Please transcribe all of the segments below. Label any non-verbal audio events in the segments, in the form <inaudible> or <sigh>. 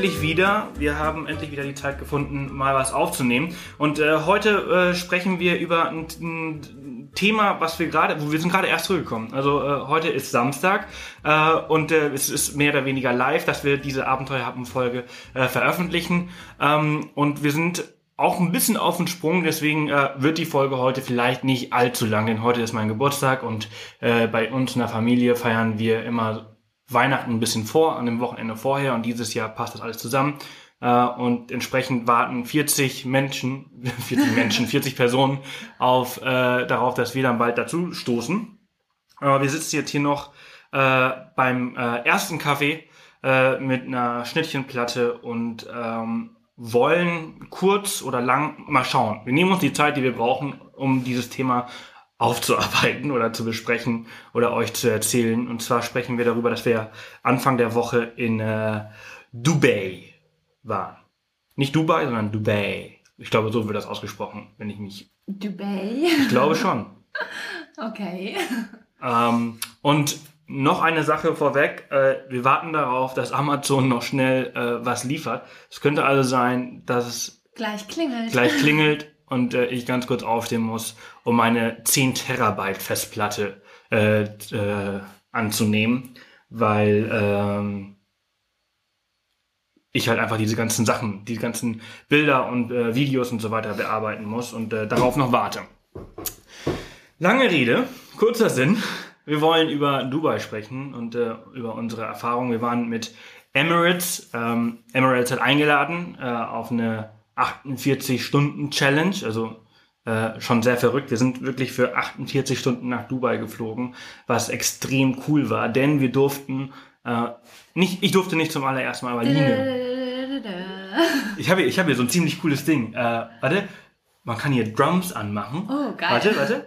Endlich wieder. Wir haben endlich wieder die Zeit gefunden, mal was aufzunehmen. Und äh, heute äh, sprechen wir über ein, ein Thema, was wir gerade, wo wir sind gerade erst zurückgekommen. Also äh, heute ist Samstag äh, und äh, es ist mehr oder weniger live, dass wir diese Abenteuerhappen-Folge äh, veröffentlichen. Ähm, und wir sind auch ein bisschen auf den Sprung, deswegen äh, wird die Folge heute vielleicht nicht allzu lang, denn heute ist mein Geburtstag und äh, bei uns in der Familie feiern wir immer Weihnachten ein bisschen vor, an dem Wochenende vorher und dieses Jahr passt das alles zusammen. Äh, und entsprechend warten 40 Menschen, <laughs> 40 Menschen, 40 Personen auf äh, darauf, dass wir dann bald dazu stoßen. Aber wir sitzen jetzt hier noch äh, beim äh, ersten Kaffee äh, mit einer Schnittchenplatte und ähm, wollen kurz oder lang mal schauen. Wir nehmen uns die Zeit, die wir brauchen, um dieses Thema aufzuarbeiten oder zu besprechen oder euch zu erzählen. Und zwar sprechen wir darüber, dass wir Anfang der Woche in äh, Dubai waren. Nicht Dubai, sondern Dubai. Ich glaube, so wird das ausgesprochen, wenn ich mich. Dubai. Ich glaube schon. <laughs> Okay. Ähm, und noch eine Sache vorweg. Äh, wir warten darauf, dass Amazon noch schnell äh, was liefert. Es könnte also sein, dass es Gleich klingelt. gleich klingelt <laughs> und äh, ich ganz kurz aufstehen muss, um meine 10 Terabyte Festplatte äh, äh, anzunehmen, weil ähm, ich halt einfach diese ganzen Sachen, die ganzen Bilder und äh, Videos und so weiter bearbeiten muss und äh, darauf noch warte. Lange Rede, kurzer Sinn. Wir wollen über Dubai sprechen und äh, über unsere Erfahrungen. Wir waren mit Emirates. Ähm, Emirates hat eingeladen äh, auf eine 48-Stunden-Challenge, also äh, schon sehr verrückt. Wir sind wirklich für 48 Stunden nach Dubai geflogen, was extrem cool war, denn wir durften äh, nicht, ich durfte nicht zum allerersten Mal, aber Line. Ich habe ich hab hier so ein ziemlich cooles Ding. Äh, warte, man kann hier Drums anmachen. Oh, geil. Warte, warte.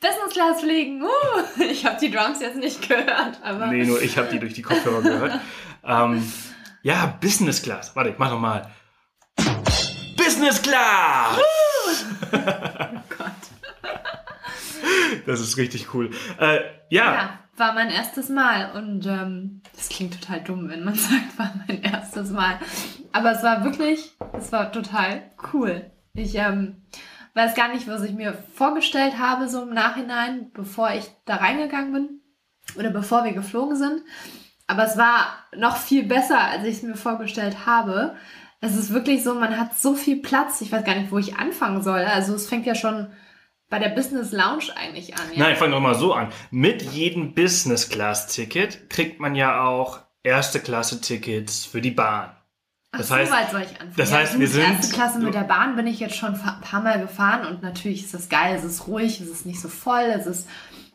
Business Class fliegen. Uh, <laughs> ich habe die Drums jetzt nicht gehört, aber. Nee, nur ich habe die durch die Kopfhörer gehört. <laughs> ähm, ja, Business Class. Warte, ich mach noch mal. Business Class! Oh <laughs> Gott. Das ist richtig cool. Äh, ja, Ja, war mein erstes Mal und ähm, das klingt total dumm, wenn man <laughs> sagt, war mein erstes Mal. Aber es war wirklich, es war total cool. Ich ähm, weiß gar nicht, was ich mir vorgestellt habe, so im Nachhinein, bevor ich da reingegangen bin oder bevor wir geflogen sind. Aber es war noch viel besser, als ich es mir vorgestellt habe. Es ist wirklich so, man hat so viel Platz. Ich weiß gar nicht, wo ich anfangen soll. Also es fängt ja schon bei der Business Lounge eigentlich an. Ja? Nein, fang doch mal so an. Mit jedem Business Class Ticket kriegt man ja auch erste Klasse Tickets für die Bahn. Das Ach, heißt, so weit soll ich anfangen. das Ja, heißt, wir sind- Erste Klasse mit der Bahn bin ich jetzt schon ein paar Mal gefahren und natürlich ist das geil. Es ist ruhig, es ist nicht so voll, es ist,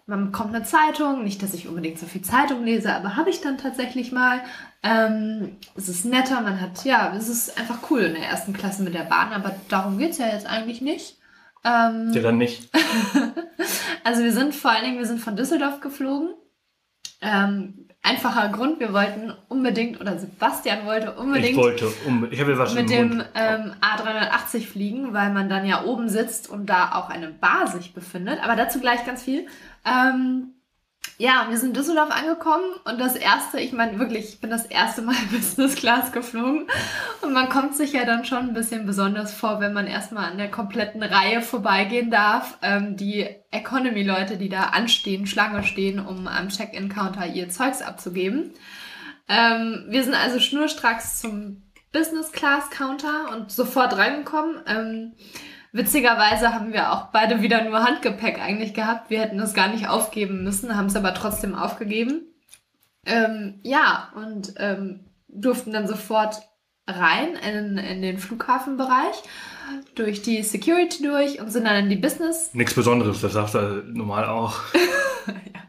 man bekommt eine Zeitung. Nicht, dass ich unbedingt so viel Zeitung lese, aber habe ich dann tatsächlich mal. Ähm, es ist netter, man hat, ja, es ist einfach cool in der ersten Klasse mit der Bahn, aber darum geht's ja jetzt eigentlich nicht. Ähm, ja dann nicht. <laughs> also wir sind vor allen Dingen, wir sind von Düsseldorf geflogen. Ähm, einfacher Grund, wir wollten unbedingt, oder Sebastian wollte unbedingt Ich wollte, um, ich habe was mit dem ähm, A380 fliegen, weil man dann ja oben sitzt und da auch eine Bar sich befindet. Aber dazu gleich ganz viel. Ähm, ja, wir sind in Düsseldorf angekommen und das erste, ich meine wirklich, ich bin das erste Mal <laughs> Business Class geflogen und man kommt sich ja dann schon ein bisschen besonders vor, wenn man erstmal an der kompletten Reihe vorbeigehen darf. Ähm, die Economy-Leute, die da anstehen, Schlange stehen, um am Check-in-Counter ihr Zeugs abzugeben. Ähm, wir sind also schnurstracks zum Business Class Counter und sofort reingekommen. Ähm, witzigerweise haben wir auch beide wieder nur Handgepäck eigentlich gehabt. Wir hätten das gar nicht aufgeben müssen, haben es aber trotzdem aufgegeben. Ähm, ja, und ähm, durften dann sofort rein in, in den Flughafenbereich, durch die Security durch und sind dann in die Business Nichts Besonderes, das sagst du normal auch. <laughs>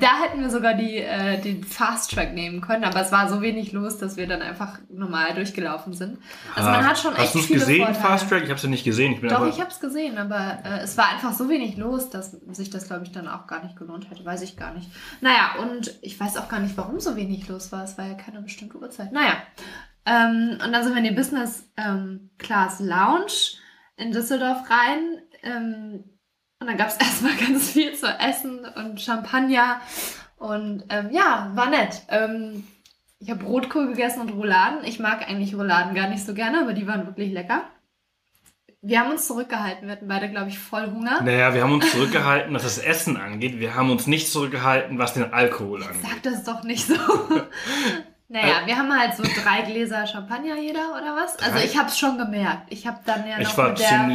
Da hätten wir sogar die, äh, den Fast Track nehmen können, aber es war so wenig los, dass wir dann einfach normal durchgelaufen sind. Also man Ah, hat schon echt Hast du es viele gesehen, Vorteile. Fast Track? Ich habe es ja nicht gesehen. Ich bin Doch, aber, ich habe es gesehen, aber äh, es war einfach so wenig los, dass sich das, glaube ich, dann auch gar nicht gelohnt hätte. Weiß ich gar nicht. Naja, und ich weiß auch gar nicht, warum so wenig los war. Es war ja keine bestimmte Uhrzeit. Naja, ähm, und dann sind wir in die Business ähm, Class Lounge in Düsseldorf rein. Ähm, Und dann gab es <laughs> erstmal ganz viel zu essen und Champagner. Und ähm, ja, war nett. Ähm, ich habe Rotkohl gegessen und Rouladen. Ich mag eigentlich Rouladen gar nicht so gerne, aber die waren wirklich lecker. Wir haben uns zurückgehalten. Wir hatten beide, glaube ich, voll Hunger. Naja, wir haben uns zurückgehalten, was das Essen angeht. Wir haben uns nicht zurückgehalten, was den Alkohol angeht. Sag das doch nicht so. <laughs> naja, wir haben halt so drei Gläser Champagner jeder oder was? Also Drei? ich habe es schon gemerkt. Ich habe dann ja noch war mit der.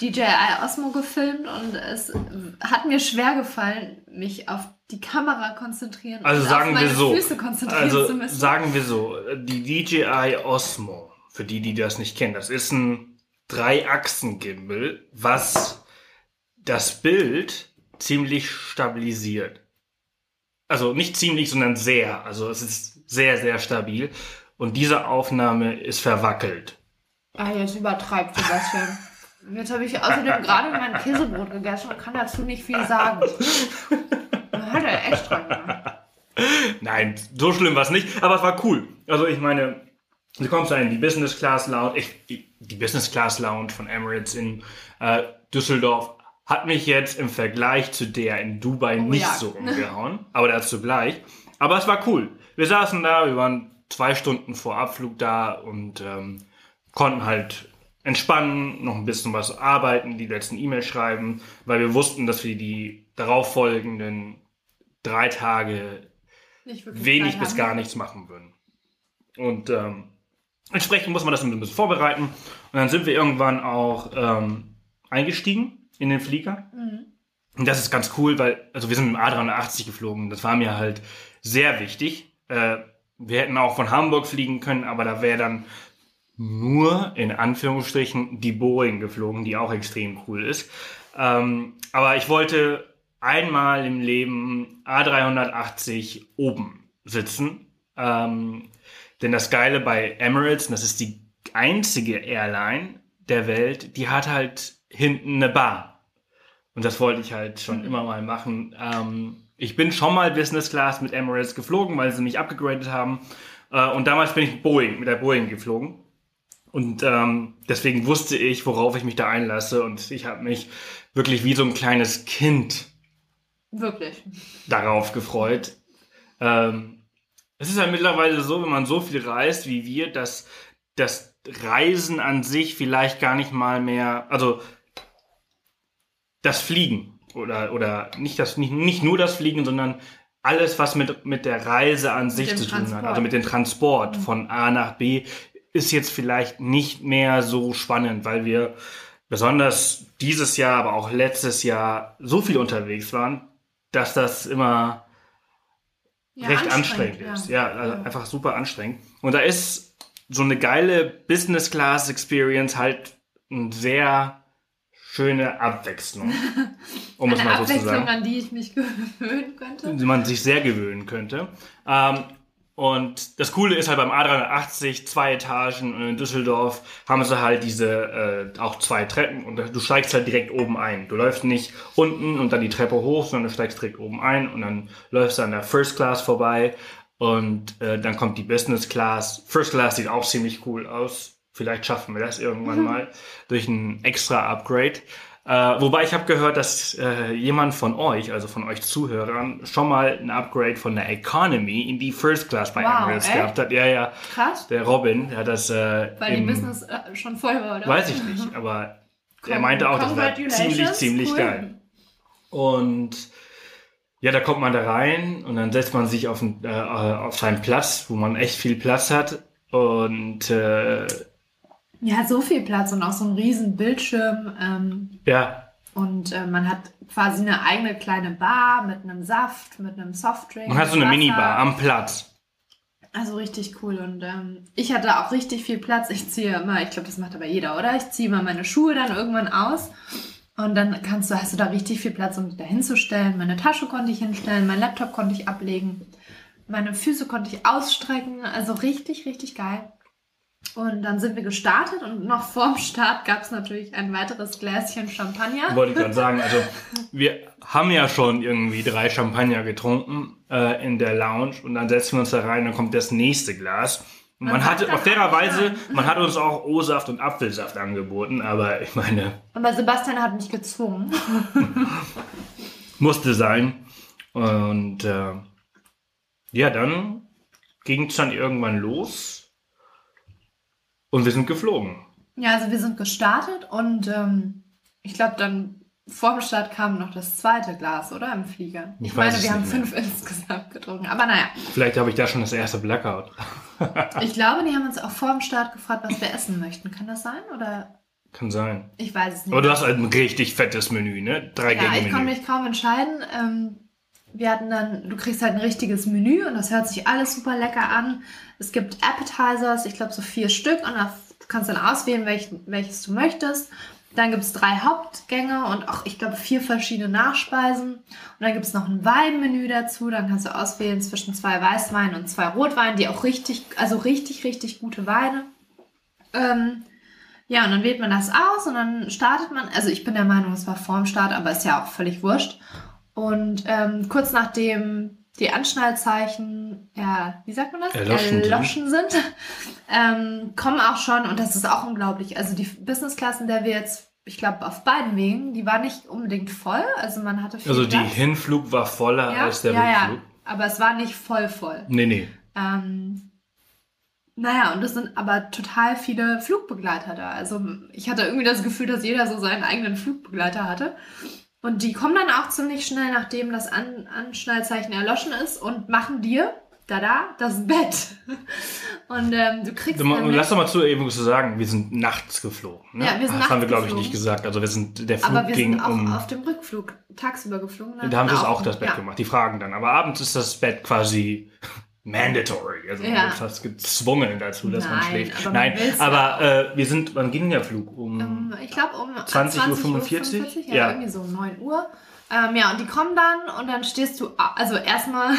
DJI Osmo gefilmt und es hat mir schwer gefallen, mich auf die Kamera konzentrieren Also und sagen auf meine wir so. Füße konzentrieren Also zu müssen. sagen wir so, die DJI Osmo, für die, die das nicht kennen, das ist ein Drei-Achsen-Gimbal, was das Bild ziemlich stabilisiert. Also nicht ziemlich, sondern sehr. Also es ist sehr, sehr stabil. Und diese Aufnahme ist verwackelt. Ah, jetzt übertreibt Sebastian. Jetzt habe ich außerdem gerade mein Käsebrot gegessen und kann dazu nicht viel sagen. Hat er extra gemacht. Nein, so schlimm war es nicht, aber es war cool. Also ich meine, du kommst da in die Business Class Lounge, ich, die Business Class Lounge von Emirates in äh, Düsseldorf hat mich jetzt im Vergleich zu der in Dubai nicht ja. so <laughs> umgehauen, aber dazu gleich. Aber es war cool. Wir saßen da, wir waren zwei Stunden vor Abflug da und ähm, konnten halt entspannen, noch ein bisschen was arbeiten, die letzten E-Mails schreiben, weil wir wussten, dass wir die darauffolgenden drei Tage wenig bis gar nichts machen würden. Und ähm, entsprechend muss man das ein bisschen vorbereiten. Und dann sind wir irgendwann auch ähm, eingestiegen in den Flieger. Mhm. Und das ist ganz cool, weil, also wir sind mit dem A380 geflogen. Das war mir halt sehr wichtig. Äh, wir hätten auch von Hamburg fliegen können, aber da wäre dann nur in Anführungsstrichen die Boeing geflogen, die auch extrem cool ist. Ähm, aber ich wollte einmal im Leben A380 oben sitzen. Ähm, denn das Geile bei Emirates, das ist die einzige Airline der Welt, die hat halt hinten eine Bar. Und das wollte ich halt schon immer mal machen. Ähm, ich bin schon mal Business Class mit Emirates geflogen, weil sie mich abgegradet haben. Äh, und damals bin ich Boeing, mit der Boeing geflogen. Und ähm, deswegen wusste ich, worauf ich mich da einlasse. Und ich habe mich wirklich wie so ein kleines Kind Wirklich. darauf gefreut. Ähm, es ist halt mittlerweile so, wenn man so viel reist wie wir, dass das Reisen an sich vielleicht gar nicht mal mehr, also das Fliegen oder, oder nicht, das, nicht, nicht nur das Fliegen, sondern alles, was mit, mit der Reise an sich zu tun hat, also mit dem Transport von A nach B, ist jetzt vielleicht nicht mehr so spannend, weil wir besonders dieses Jahr, aber auch letztes Jahr so viel unterwegs waren, dass das immer Ja, recht anstrengend, ist. Ja, also einfach super anstrengend. Und da ist so eine geile Business Class Experience halt eine sehr schöne Abwechslung, <laughs> um es Eine mal so zu Abwechslung, sagen, an die ich mich <laughs> gewöhnen könnte. die man sich sehr gewöhnen könnte. Ähm, und das Coole ist halt beim A380, zwei Etagen und in Düsseldorf haben sie halt diese äh, auch zwei Treppen und du steigst halt direkt oben ein. Du läufst nicht unten und dann die Treppe hoch, sondern du steigst direkt oben ein und dann läufst du an der First Class vorbei und äh, dann kommt die Business Class. First Class sieht auch ziemlich cool aus. Vielleicht schaffen wir das irgendwann mal durch ein extra Upgrade. Äh, wobei ich habe gehört, dass äh, jemand von euch, also von euch Zuhörern, schon mal ein Upgrade von der Economy in die First Class bei Wow, Emirates echt? gehabt hat. Ja, ja. Krass. Der Robin, der hat das äh, Weil die im, Business äh, schon voll war, oder? weiß ich nicht, aber er meinte auch, das war ziemlich, ziemlich cool. geil. Und ja, da kommt man da rein und dann setzt man sich auf, äh, auf seinen Platz, wo man echt viel Platz hat. Und äh, Ja, so viel Platz und auch so ein riesen Bildschirm. Ähm, ja, und äh, man hat quasi eine eigene kleine Bar mit einem Saft, mit einem Softdrink. man hat so eine Wasser. Minibar am Platz. Also richtig cool. Und ähm, ich hatte auch richtig viel Platz. Ich ziehe immer, ich glaube, das macht aber jeder, oder? Ich ziehe immer meine Schuhe dann irgendwann aus. Und dann kannst du, hast du da richtig viel Platz, um dich da hinzustellen. Meine Tasche konnte ich hinstellen, mein Laptop konnte ich ablegen. Meine Füße konnte ich ausstrecken. Also richtig, richtig geil. Und dann sind wir gestartet und noch vorm Start gab es natürlich ein weiteres Gläschen Champagner. Wollte ich gerade sagen, also wir haben ja schon irgendwie drei Champagner getrunken äh, in der Lounge und dann setzen wir uns da rein, dann kommt das nächste Glas. Man, sagt hatte, auf fairerweise, auch man hat uns auch O-Saft und Apfelsaft angeboten, aber ich meine, Aber Sebastian hat mich gezwungen. musste sein. Und äh, ja, dann ging es dann irgendwann los und wir sind geflogen. Ja, also wir sind gestartet und ähm, ich glaube dann vor dem Start kam noch das zweite Glas, oder? Im Flieger. Ich Ich, weiß meine, wir haben mehr. fünf <laughs> insgesamt getrunken. Aber naja, Vielleicht habe ich da schon das erste Blackout. <laughs> ich glaube, die haben uns auch vor dem Start gefragt, was wir essen möchten. Kann das sein? Oder Kann sein. ich weiß es nicht. Aber du hast halt ein richtig fettes Menü, ne? Drei ja, ich Gänge konnte mich kaum entscheiden. Ähm, wir hatten dann, du kriegst halt ein richtiges Menü und das hört sich alles super lecker an. Es gibt Appetizers, ich glaube so vier Stück und da kannst du dann auswählen, welch, welches du möchtest. Dann gibt es drei Hauptgänge und auch, ich glaube, vier verschiedene Nachspeisen. Und dann gibt es noch ein Weinmenü dazu. Dann kannst du auswählen zwischen zwei Weißweinen und zwei Rotweinen, die auch richtig, also richtig, richtig gute Weine. Ähm, ja, und dann wählt man das aus und dann startet man. Also ich bin der Meinung, es war vorm Start, aber ist ja auch völlig wurscht. Und ähm, kurz nachdem die Anschnallzeichen, ja, wie sagt man das? Erloschen sind. Erloschen sind, <laughs> ähm, kommen auch schon, und das ist auch unglaublich. Also die Business Class, in der wir jetzt, ich glaube, auf beiden Wegen, die war nicht unbedingt voll. Also man hatte viel Also die Platz. Hinflug war voller ja, als der ja, ja, Rückflug. aber es war nicht voll voll. Nee, nee. Ähm, naja, und es sind aber total viele Flugbegleiter da. Also ich hatte irgendwie das Gefühl, dass jeder so seinen eigenen Flugbegleiter hatte. Und die kommen dann auch ziemlich schnell, nachdem das An Anschnallzeichen erloschen ist und machen dir, da da, das Bett. <laughs> Und ähm, du kriegst Du, Lass doch mal zu eben zu sagen, wir sind nachts geflogen. Ne? Ja, wir sind das haben wir, nachts glaube ich, nicht gesagt. Also wir sind, der Flug aber wir ging sind auch um. auf dem Rückflug tagsüber geflogen. ne? Da haben sie auch das Bett ja. gemacht. Die fragen dann. Aber abends ist das Bett quasi mandatory. Also Ja. fast gezwungen dazu, dass man Nein, schläft. man Nein, will's aber äh, wir sind, wann ging der Flug? Um Ähm, ich glaube um 20.45 Uhr? 20.45 Ja, Ja. irgendwie so um 9 Uhr. Ähm, ja, und die kommen dann und dann stehst du, also erstmal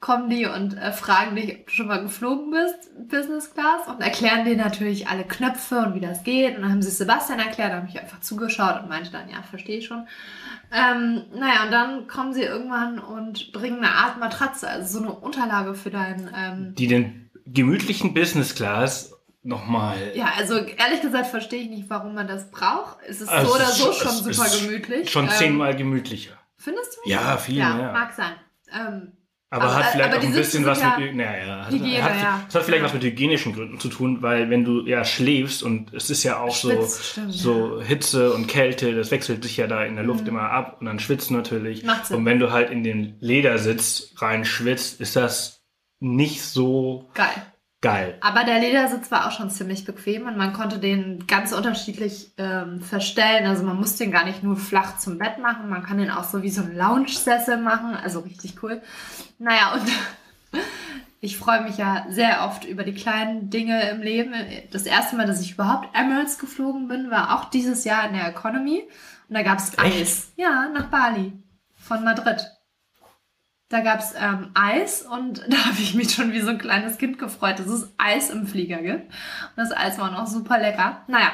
kommen die und äh, fragen dich, ob du schon mal geflogen bist, Business Class, und erklären dir natürlich alle Knöpfe und wie das geht. Und dann haben sie Sebastian erklärt, da habe ich einfach zugeschaut und meinte dann, ja, verstehe ich schon. Ähm, naja, und dann kommen sie irgendwann und bringen eine Art Matratze, also so eine Unterlage für dein ähm, die den gemütlichen Business Class nochmal. Ja, also ehrlich gesagt verstehe ich nicht, warum man das braucht. Es ist Also so oder so schon- super gemütlich. Schon Ähm, zehnmal gemütlicher. Findest du? Ja, viel ja, mehr. mag sein. Ähm, Aber, Aber- hat vielleicht aber auch ein bisschen was sind mit, naja, Hygiene, hat, ja. es hat vielleicht Ja. was mit hygienischen Gründen zu tun, weil wenn du ja schläfst und es ist ja auch Schwitzt, so, stimmt, so Hitze und Kälte, das wechselt sich ja da in der Luft immer ab und dann schwitzt natürlich. Mhm. Macht Sinn. Und wenn du halt in den Ledersitz rein schwitzt, ist das nicht so geil. Geil. Aber der Ledersitz war auch schon ziemlich bequem und man konnte den ganz unterschiedlich ähm, verstellen. Also man muss den gar nicht nur flach zum Bett machen, man kann den auch so wie so ein Lounge-Sessel machen. Also richtig cool. Naja, und <laughs> ich freue mich ja sehr oft über die kleinen Dinge im Leben. Das erste Mal, dass ich überhaupt Emirates geflogen bin, war auch dieses Jahr in der Economy. Und da gab es Eis. Ja, nach Bali. Von Madrid. Da gab es ähm, Eis und <laughs> da habe ich mich schon wie so ein kleines Kind gefreut, dass es Eis im Flieger gibt. Und das Eis war noch super lecker. Naja,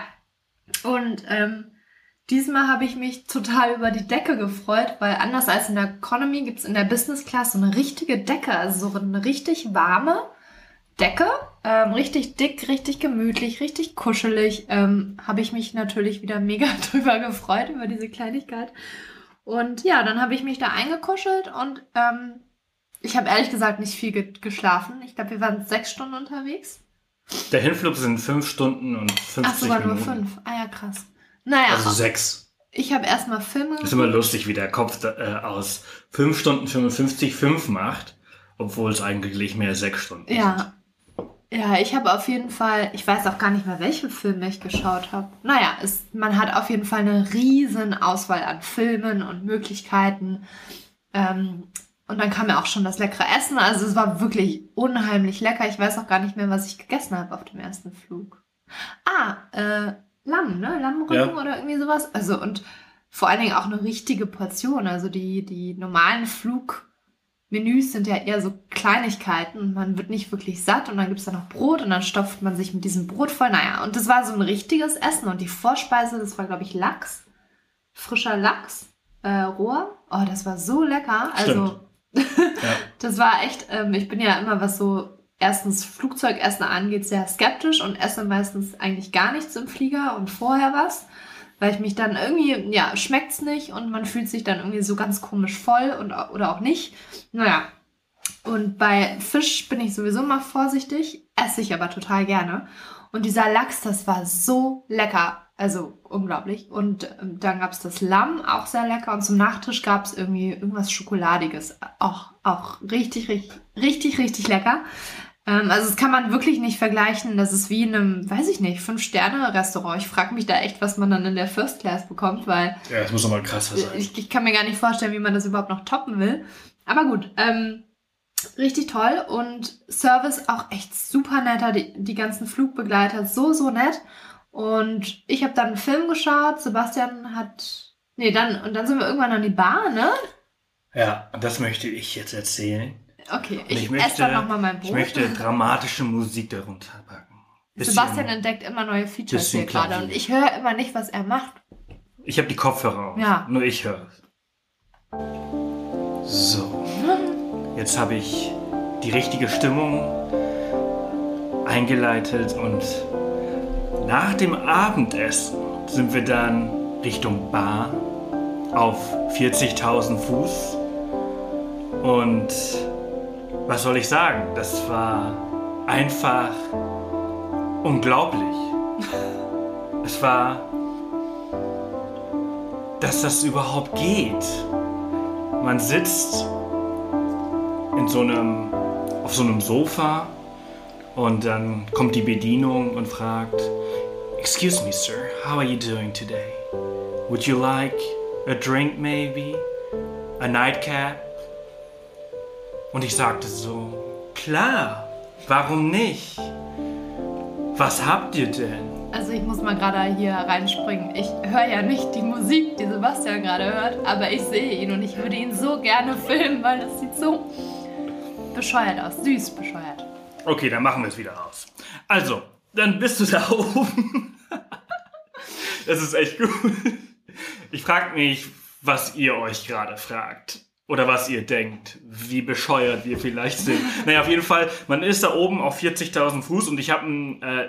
und ähm, diesmal habe ich mich total über die Decke gefreut, weil anders als in der Economy gibt es in der Business Class so eine richtige Decke, also so eine richtig warme Decke, ähm, richtig dick, richtig gemütlich, richtig kuschelig. Ähm, habe ich mich natürlich wieder mega <laughs> drüber gefreut, über diese Kleinigkeit. Und ja, dann habe ich mich da eingekuschelt und ähm, ich habe ehrlich gesagt nicht viel ge geschlafen. Ich glaube, wir waren sechs Stunden unterwegs. Der Hinflug sind fünf Stunden und 50 Ach, sogar nur fünf. Ah ja, krass. Naja, Also sechs. ich habe erstmal Filme Ist immer lustig, wie der Kopf äh, aus fünf Stunden 55 fünf macht, obwohl es eigentlich mehr sechs Stunden sind. Ja. Ja, ich habe auf jeden Fall, ich weiß auch gar nicht mehr, welche Filme ich geschaut habe. Naja, es, man hat auf jeden Fall eine riesen Auswahl an Filmen und Möglichkeiten. Ähm, und dann kam ja auch schon das leckere Essen. Also es war wirklich unheimlich lecker. Ich weiß auch gar nicht mehr, was ich gegessen habe auf dem ersten Flug. Ah, äh, Lamm, ne? Lammrücken Ja. oder irgendwie sowas. Also und vor allen Dingen auch eine richtige Portion. Also die, die normalen Flugmenüs sind ja eher so Kleinigkeiten und man wird nicht wirklich satt und dann gibt's da noch Brot und dann stopft man sich mit diesem Brot voll. Naja, und das war so ein richtiges Essen und die Vorspeise, das war, glaube ich, Lachs. Frischer Lachs, äh, roher. Oh, das war so lecker. Also, Stimmt. <laughs> Ja. das war echt, ähm, ich bin ja immer, was so erstens Flugzeugessen angeht, sehr skeptisch und esse meistens eigentlich gar nichts im Flieger und vorher was, weil ich mich dann irgendwie, ja, schmeckt's nicht und man fühlt sich dann irgendwie so ganz komisch voll und, oder auch nicht. Naja. Und bei Fisch bin ich sowieso mal vorsichtig, esse ich aber total gerne. Und dieser Lachs, das war so lecker. Also unglaublich. Und ähm, dann gab's das Lamm, auch sehr lecker. Und zum Nachtisch gab's irgendwie irgendwas Schokoladiges. Auch, auch richtig, richtig, richtig, richtig lecker. Ähm, also das kann man wirklich nicht vergleichen. Das ist wie in einem, weiß ich nicht, Fünf-Sterne-Restaurant. Ich frage mich da echt, was man dann in der First Class bekommt, weil Ja, das muss doch mal krasser sein. ich, ich kann mir gar nicht vorstellen, wie man das überhaupt noch toppen will. Aber gut, ähm, richtig toll und Service auch echt super netter. Die, die ganzen Flugbegleiter so, so nett. Und ich habe dann einen Film geschaut. Sebastian hat. Nee, dann, und dann sind wir irgendwann an die Bar, ne? Ja, und das möchte ich jetzt erzählen. Okay, ich, möchte, esse dann nochmal mein Brot. Ich möchte dramatische Musik darunter packen. Bisschen- Sebastian entdeckt immer neue Features hier gerade Klavier. und ich höre immer nicht, was er macht. Ich habe die Kopfhörer auf. Ja. Nur ich höre es. So. Jetzt habe ich die richtige Stimmung eingeleitet und nach dem Abendessen sind wir dann Richtung Bar auf 40.000 Fuß. Und was soll ich sagen? Das war einfach unglaublich. Es war dass das überhaupt geht. Man sitzt in so einem, auf so einem Sofa und dann kommt die Bedienung und fragt, Excuse me, sir, how are you doing today? Would you like a drink maybe? A nightcap? Und ich sagte so, klar, warum nicht? Was habt ihr denn? Also ich muss mal gerade hier reinspringen. Ich höre ja nicht die Musik, die Sebastian gerade hört, aber ich sehe ihn und ich würde ihn so gerne filmen, weil das sieht so bescheuert aus. Süß bescheuert. Okay, dann machen wir es wieder aus. Also, dann bist du da <laughs> oben. Das ist echt gut. Ich frage mich, was ihr euch gerade fragt. Oder was ihr denkt, wie bescheuert wir vielleicht sind. <laughs> Naja, auf jeden Fall, man ist da oben auf 40.000 Fuß und ich habe ein äh,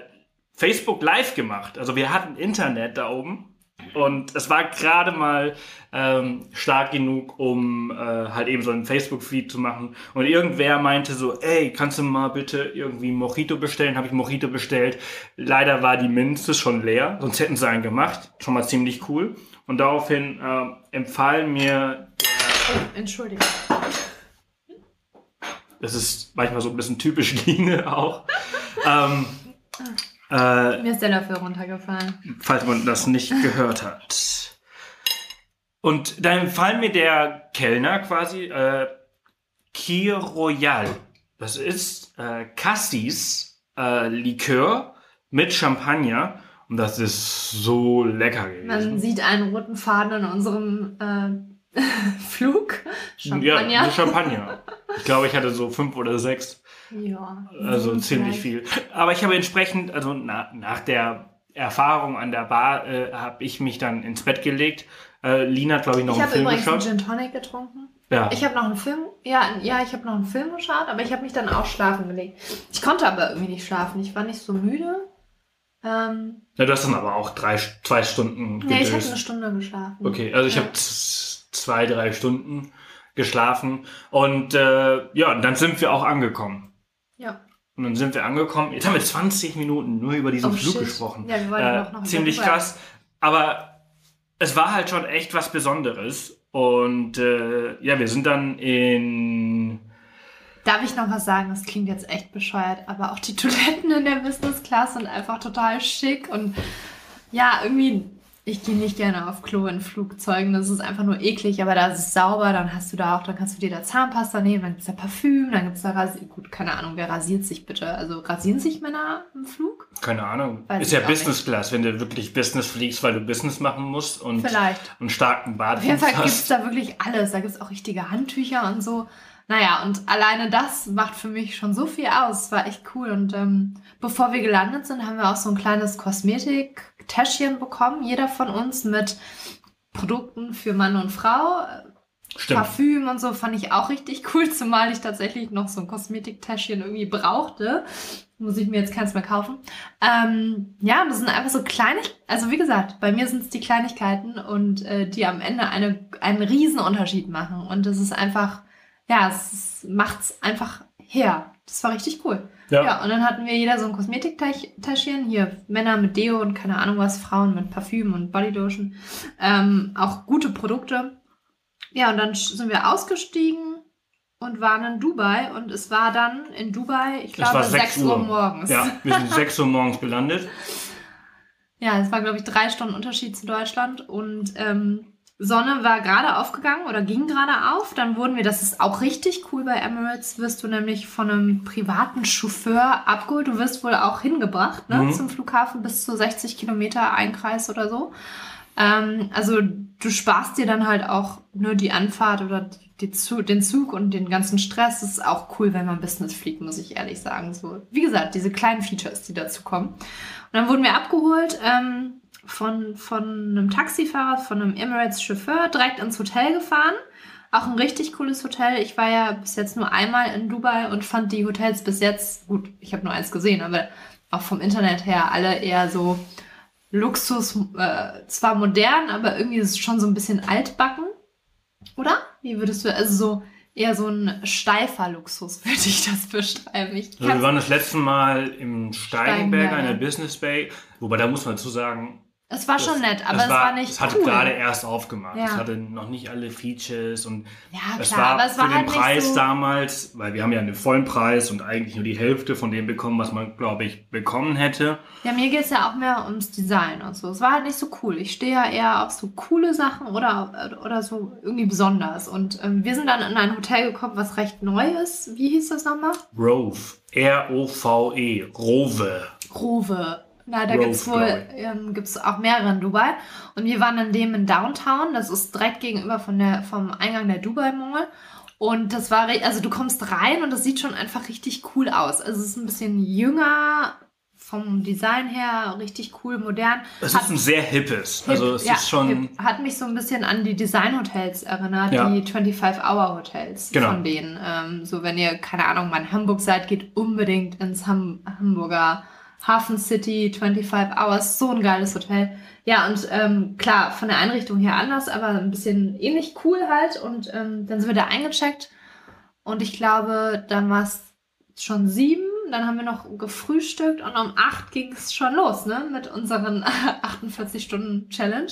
Facebook Live gemacht. Also wir hatten Internet da oben. Und es war gerade mal ähm, stark genug, um äh, halt eben so einen Facebook-Feed zu machen. Und irgendwer meinte so, ey, kannst du mal bitte irgendwie Mojito bestellen? Habe ich Mojito bestellt. Leider war die Minze schon leer, sonst hätten sie einen gemacht. Schon mal ziemlich cool. Und daraufhin äh, empfahlen mir, Oh, Entschuldigung. das ist manchmal so ein bisschen typisch Line auch, ähm, äh, Mir ist der Löffel runtergefallen. falls man das nicht gehört hat. Und dann empfahl mir der Kellner quasi äh, Kir Royal. Das ist äh, Cassis äh, Likör mit Champagner. Und das ist so lecker Man gewesen. sieht einen roten Faden in unserem äh, <laughs> Flug. Ja, Champagner. nur Champagner. Ich glaube, ich hatte so fünf oder sechs. Ja. Also Mhm, ziemlich viel. Aber ich habe entsprechend, also na, nach der Erfahrung an der Bar, äh, habe ich mich dann ins Bett gelegt. Äh, Lina hat, glaube ich, noch Ich einen habe Film übrigens einen geschaut. Gin Tonic getrunken. Ja. Ich habe noch einen Film, ja, ja, ich habe noch einen Film geschaut, aber ich habe mich dann auch schlafen gelegt. Ich konnte aber irgendwie nicht schlafen. Ich war nicht so müde. Ähm, ja, du hast dann aber auch drei, zwei Stunden nee, ich habe gedöst. eine Stunde geschlafen. Okay, also ich Ja. habe zwei, drei Stunden geschlafen. Und äh, ja, und dann sind wir auch angekommen. Ja. Und dann sind wir angekommen. Jetzt haben wir 20 Minuten nur über diesen Oh, Flug shit. gesprochen. Ja, wir wollten äh, doch noch ziemlich krass. Aber es war halt schon echt was Besonderes. Und äh, ja, wir sind dann in. Darf ich noch was sagen? Das klingt jetzt echt bescheuert, aber auch die <laughs> Toiletten in der Business Class sind einfach total schick und ja, irgendwie, ich gehe nicht gerne auf Klo in Flugzeugen, das ist einfach nur eklig, aber da ist es sauber, dann hast du da auch, dann kannst du dir da Zahnpasta nehmen, dann gibt's da Parfüm, dann gibt's da Rasi gut, keine Ahnung, wer rasiert sich bitte? Also rasieren sich Männer im Flug? Keine Ahnung. Weiß ist ja Business Class, wenn du wirklich Business fliegst, weil du Business machen musst und Vielleicht. einen starken Bart Auf jeden Fall hast. gibt's da wirklich alles. Da gibt's auch richtige Handtücher und so. Naja, und alleine das macht für mich schon so viel aus. Es war echt cool. Und ähm, bevor wir gelandet sind, haben wir auch so ein kleines Kosmetik-Täschchen bekommen. Jeder von uns mit Produkten für Mann und Frau. Stimmt. Parfüm und so fand ich auch richtig cool, <laughs> zumal ich tatsächlich noch so ein Kosmetiktäschchen irgendwie brauchte. Muss ich mir jetzt keins mehr kaufen. Ähm, ja, das sind einfach so kleine, also wie gesagt, bei mir sind es die Kleinigkeiten und äh, die am Ende eine, einen riesen Unterschied machen. Und das ist einfach, ja, es macht's einfach her. Das war richtig cool. Ja. ja, und dann hatten wir jeder so ein Kosmetiktäschchen. Hier Männer mit Deo und keine Ahnung was, Frauen mit Parfüm und Bodylotion. Ähm, auch gute Produkte. Ja, und dann sind wir ausgestiegen und waren in Dubai. Und es war dann in Dubai, ich glaube, 6 Uhr. Uhr morgens. Ja, wir sind 6 Uhr morgens gelandet. <laughs> Ja, es war, glaube ich, drei Stunden Unterschied zu Deutschland. Und ähm, Sonne war gerade aufgegangen oder ging gerade auf. Dann wurden wir, das ist auch richtig cool bei Emirates, wirst du nämlich von einem privaten Chauffeur abgeholt. Du wirst wohl auch hingebracht ne, mhm. zum Flughafen bis zu 60 Kilometer Einkreis oder so. Ähm, also du sparst dir dann halt auch nur die Anfahrt oder die, die, den Zug und den ganzen Stress. Das ist auch cool, wenn man Business fliegt, muss ich ehrlich sagen. So, wie gesagt, diese kleinen Features, die dazu kommen. Und dann wurden wir abgeholt. Ähm, von, von einem Taxifahrer, von einem Emirates-Chauffeur direkt ins Hotel gefahren. Auch ein richtig cooles Hotel. Ich war ja bis jetzt nur einmal in Dubai und fand die Hotels bis jetzt, gut, ich habe nur eins gesehen, aber auch vom Internet her alle eher so Luxus, äh, zwar modern, aber irgendwie ist es schon so ein bisschen altbacken. Oder? Wie würdest du, also so eher so ein steifer Luxus, <laughs> würde ich das beschreiben. Ich also wir waren das letzte Mal im Steigenberger in der Business Bay, wobei da muss man dazu sagen, es war schon nett, aber es war, war nicht Es hatte cool. gerade erst aufgemacht. Ja. Es hatte noch nicht alle Features und ja, klar, es war, aber es war für halt den Preis so damals, weil wir haben ja einen vollen Preis und eigentlich nur die Hälfte von dem bekommen, was man, glaube ich, bekommen hätte. Ja, mir geht es ja auch mehr ums Design und so. Es war halt nicht so cool. Ich stehe ja eher auf so coole Sachen oder, oder so irgendwie besonders. Und ähm, wir sind dann in ein Hotel gekommen, was recht neu ist. Wie hieß das nochmal? Rove. R-O-V-E. Rove. Rove. Na, da gibt es wohl ähm, gibt's auch mehrere in Dubai. Und wir waren in dem in Downtown. Das ist direkt gegenüber von der, vom Eingang der Dubai Mall. Und das war, also du kommst rein und das sieht schon einfach richtig cool aus. Also es ist ein bisschen jünger, vom Design her richtig cool, modern. Es hat, ist ein sehr hippes. Hip, also es ja, ist schon. Hip. Hat mich so ein bisschen an die Design-Hotels erinnert, ja. die 25-Hour-Hotels genau. von denen. Ähm, so, wenn ihr, keine Ahnung, mal in Hamburg seid, geht unbedingt ins Ham Hamburger Hafen City, 25 Hours, so ein geiles Hotel. Ja, und ähm, klar, von der Einrichtung her anders, aber ein bisschen ähnlich cool halt. Und ähm, dann sind wir da eingecheckt. Und ich glaube, dann war es schon sieben. Dann haben wir noch gefrühstückt und um acht ging es schon los, ne? Mit unseren <laughs> 48-Stunden-Challenge.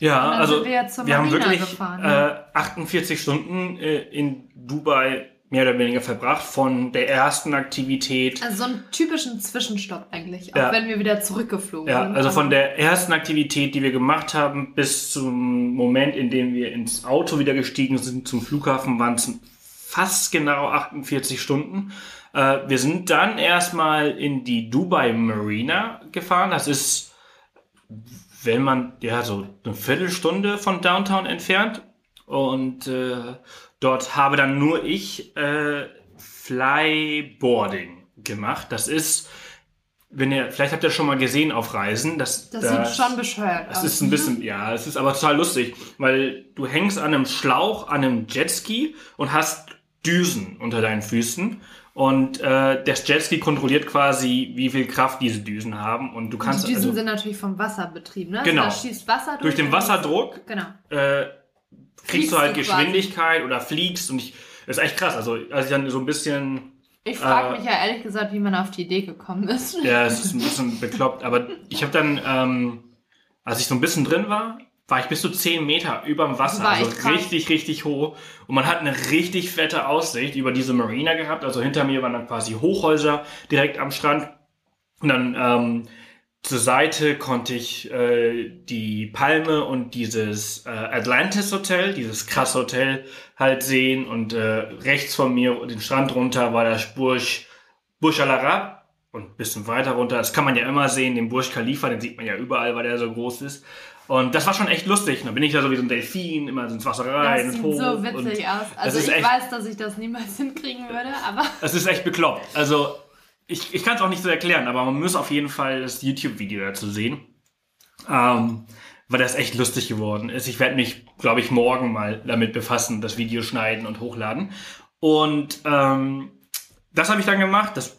Ja, also wir, wir haben wirklich gefahren, äh, 48 Stunden äh, in Dubai mehr oder weniger verbracht von der ersten Aktivität. Also so einen typischen Zwischenstopp eigentlich, auch ja. wenn wir wieder zurückgeflogen ja, sind. Also von der ersten Aktivität, die wir gemacht haben, bis zum Moment, in dem wir ins Auto wieder gestiegen sind zum Flughafen, waren es fast genau 48 Stunden. Äh, wir sind dann erstmal in die Dubai Marina gefahren. Das ist, wenn man, ja, so eine Viertelstunde von Downtown entfernt. Und äh, Dort habe dann nur ich äh, Flyboarding gemacht. Das ist, wenn ihr, vielleicht habt ihr schon mal gesehen auf Reisen, das, das, das sieht schon bescheuert Das aus. ist ein bisschen, ja, es ist aber total lustig, weil du hängst an einem Schlauch, an einem Jetski und hast Düsen unter deinen Füßen. Und äh, das Jetski kontrolliert quasi, wie viel Kraft diese Düsen haben. Und du kannst. Und die Düsen also, sind natürlich vom Wasser betrieben, ne? Genau. Also da schießt Wasser durch. Durch den Wasserdruck genau. äh, kriegst du halt Geschwindigkeit oder fliegst und ich, das ist echt krass. Also, als ich dann so ein bisschen. Ich frage äh, mich ja ehrlich gesagt, wie man auf die Idee gekommen ist. Ja, <laughs> es ist ein bisschen bekloppt, aber ich habe dann, ähm, als ich so ein bisschen drin war, war ich bis zu 10 Meter über dem Wasser. Also richtig, richtig hoch. Und man hat eine richtig fette Aussicht über diese Marina gehabt. Also hinter mir waren dann quasi Hochhäuser direkt am Strand. Und dann ähm, zur Seite konnte ich äh, die Palme und dieses äh, Atlantis Hotel, dieses krasse Hotel halt sehen und äh, rechts von mir den Strand runter war das Burj Burj Al Arab und ein bisschen weiter runter, das kann man ja immer sehen, den Burj Khalifa, den sieht man ja überall, weil der so groß ist. Und das war schon echt lustig. Da bin ich da so wie so ein Delfin, immer ins Wasser rein. Das sieht hoch so witzig aus. Also ich echt, weiß, dass ich das niemals <laughs> hinkriegen würde, aber... Es ist echt bekloppt. Also ich, ich kann es auch nicht so erklären, aber man muss auf jeden Fall das YouTube-Video dazu sehen. Ähm, weil das echt lustig geworden ist. Ich werde mich, glaube ich, morgen mal damit befassen, das Video schneiden und hochladen. Und ähm, das habe ich dann gemacht. Das,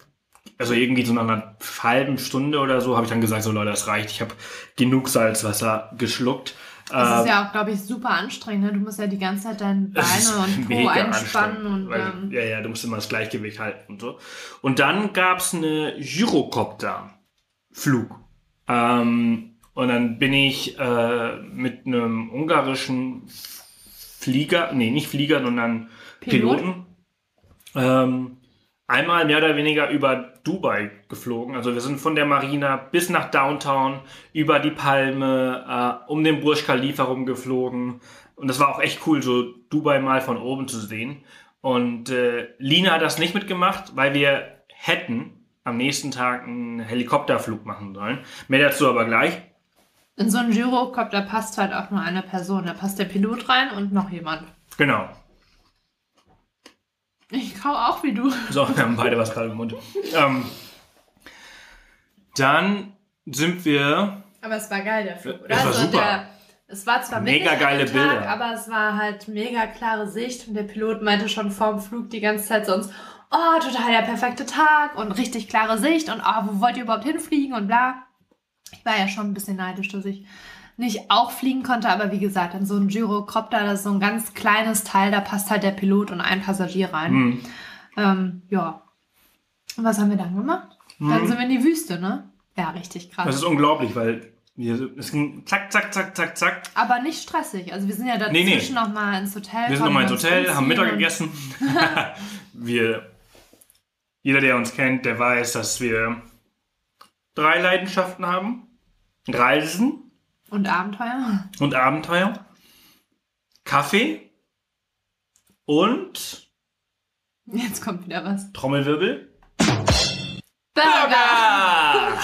also irgendwie so nach einer halben Stunde oder so habe ich dann gesagt, so Leute, das reicht. Ich habe genug Salzwasser geschluckt. Das Ähm, ist ja auch, glaube ich, super anstrengend. Ne? Du musst ja die ganze Zeit deine <laughs> Beine und Po einspannen und weil, ähm, ja, ja, du musst immer das Gleichgewicht halten und so. Und dann gab's eine Gyrocopter-Flug. Ähm, und dann bin ich äh, mit einem ungarischen Flieger, nee, nicht Flieger, sondern Pilot? Piloten, ähm, einmal mehr oder weniger über Dubai geflogen. Also wir sind von der Marina bis nach Downtown, über die Palme, äh, um den Burj Khalifa rumgeflogen. Und das war auch echt cool, so Dubai mal von oben zu sehen. Und äh, Lina hat das nicht mitgemacht, weil wir hätten am nächsten Tag einen Helikopterflug machen sollen. Mehr dazu aber gleich. in so einen Gyrocopter passt halt auch nur eine Person. Da passt der Pilot rein und noch jemand. Genau. Ich kau auch wie du. So, wir haben beide was gerade im Mund. Ähm, dann sind wir Aber es war geil, der Flug, oder? Es war super. Der, es war zwar Mega geile Tag, Bilder. aber es war halt mega klare Sicht und der Pilot meinte schon vorm Flug die ganze Zeit zu uns, oh, total der perfekte Tag und richtig klare Sicht und oh, wo wollt ihr überhaupt hinfliegen und bla. Ich war ja schon ein bisschen neidisch, dass ich nicht auch fliegen konnte, aber wie gesagt, in so ein Gyrocopter, das ist so ein ganz kleines Teil, da passt halt der Pilot und ein Passagier rein. hm, Ähm, ja. Und was haben wir dann gemacht? Dann sind wir in die Wüste, ne? Ja, richtig krass. Das ist unglaublich, weil wir, es ging zack, zack, zack, zack, zack. Aber nicht stressig. Also wir sind ja Nee, nee. dazwischen noch mal ins Hotel. Wir sind nochmal ins Hotel, haben Mittag gegessen. <laughs> <laughs> wir, jeder, der uns kennt, der weiß, dass wir drei Leidenschaften haben. Reisen Und Abenteuer. und Abenteuer. Kaffee und Jetzt kommt wieder was. Trommelwirbel. Burger! Burger!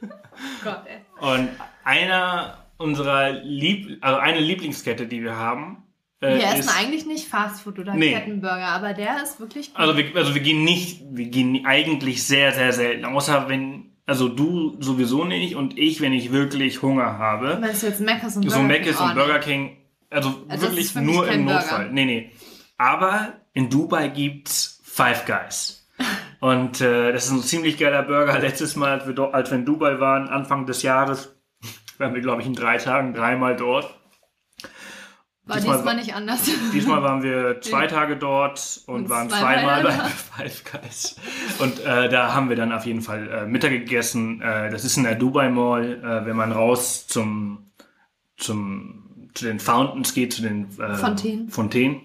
<laughs> Gott, ey. Und einer unserer Lieb also eine Lieblingskette, die wir haben, äh, Wir essen ist, eigentlich nicht Fastfood oder Nee. Kettenburger, aber der ist wirklich gut. also wir, also wir gehen nicht, wir gehen eigentlich sehr, sehr selten, außer wenn, also du sowieso nicht und ich, wenn ich wirklich Hunger habe. Meinst du jetzt Mc's und Burger So Mc's King? und Oh, Burger King, also, Also wirklich nur im Burger. Notfall. Nee, nee. Aber in Dubai gibt's Five Guys. <laughs> Und äh, das ist ein ziemlich geiler Burger. Letztes Mal, als wir, als wir in Dubai waren, Anfang des Jahres, <laughs> waren wir, glaube ich, in drei Tagen dreimal dort. War diesmal diesmal, nicht anders. Diesmal waren wir <laughs> zwei Tage dort und, Und waren zweimal zweimal bei. <laughs> Five Guys. Und äh, da haben wir dann auf jeden Fall äh, Mittag gegessen. Äh, das ist in der Dubai Mall, äh, wenn man raus zum, zum zu den Fountains geht, zu den äh, Fontänen. Fontänen.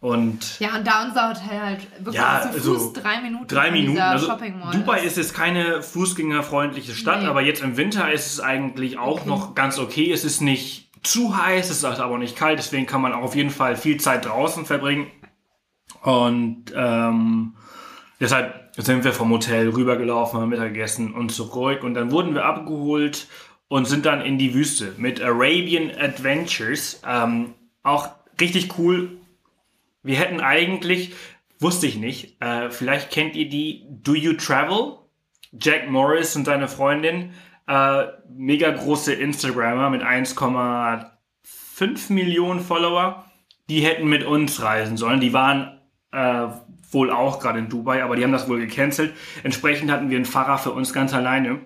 Und ja, und da unser Hotel halt wirklich Ja, zu also Fuß drei Minuten drei Minuten. Also Shopping Mall Dubai ist. ist jetzt keine fußgängerfreundliche Stadt, Nee. aber jetzt im Winter ist es eigentlich auch Okay. noch ganz okay. Es ist nicht zu heiß, es ist aber nicht kalt, deswegen kann man auch auf jeden Fall viel Zeit draußen verbringen. Und ähm, deshalb sind wir vom Hotel rübergelaufen, haben Mittag gegessen und zurück. Und dann wurden wir abgeholt und sind dann in die Wüste mit Arabian Adventures. Ähm, auch richtig cool. Wir hätten eigentlich, wusste ich nicht, äh, vielleicht kennt ihr die Do You Travel? Jack Morris und seine Freundin, äh, mega große Instagrammer mit 1,5 Millionen Follower. Die hätten mit uns reisen sollen. Die waren äh, wohl auch gerade in Dubai, aber die haben das wohl gecancelt. Entsprechend hatten wir einen Fahrer für uns ganz alleine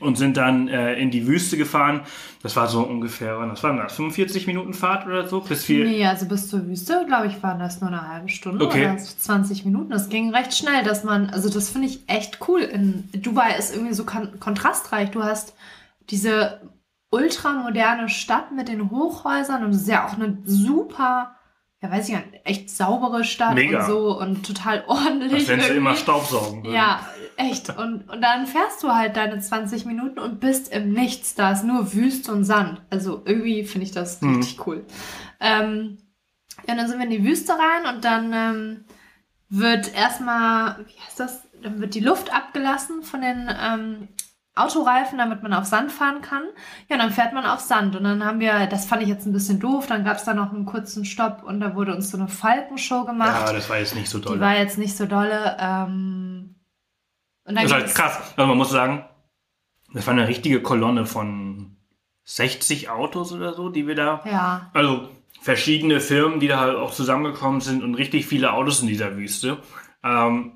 und sind dann äh, in die Wüste gefahren. Das war so ungefähr, was war das, 45 Minuten Fahrt oder so, bis wir Nee, also bis zur Wüste, glaube ich, waren das nur eine halbe Stunde Okay. oder 20 Minuten. Das ging recht schnell, dass man, also das finde ich echt cool. In Dubai ist irgendwie so kon kontrastreich. Du hast diese ultramoderne Stadt mit den Hochhäusern und es ist ja auch eine super, ja weiß ich nicht, echt saubere Stadt Mega. und so und total ordentlich. als wenn sie immer. Staubsaugen würden. Ja, echt. Und, und dann fährst du halt deine 20 Minuten und bist im Nichts. Da ist nur Wüste und Sand. Also irgendwie finde ich das Mhm. richtig cool. Ähm, ja, dann sind wir in die Wüste rein und dann ähm, wird erstmal, wie heißt das? Dann wird die Luft abgelassen von den ähm, Autoreifen, damit man auf Sand fahren kann. Ja, und dann fährt man auf Sand. Und dann haben wir, das fand ich jetzt ein bisschen doof, dann gab es da noch einen kurzen Stopp und da wurde uns so eine Falkenshow gemacht. Ja, das war jetzt nicht so Die doll. war jetzt nicht so dolle. Ähm, und Das ist halt krass. Also man muss sagen, das war eine richtige Kolonne von 60 Autos oder so, die wir da. Ja. Also verschiedene Firmen, die da halt auch zusammengekommen sind und richtig viele Autos in dieser Wüste. Ähm,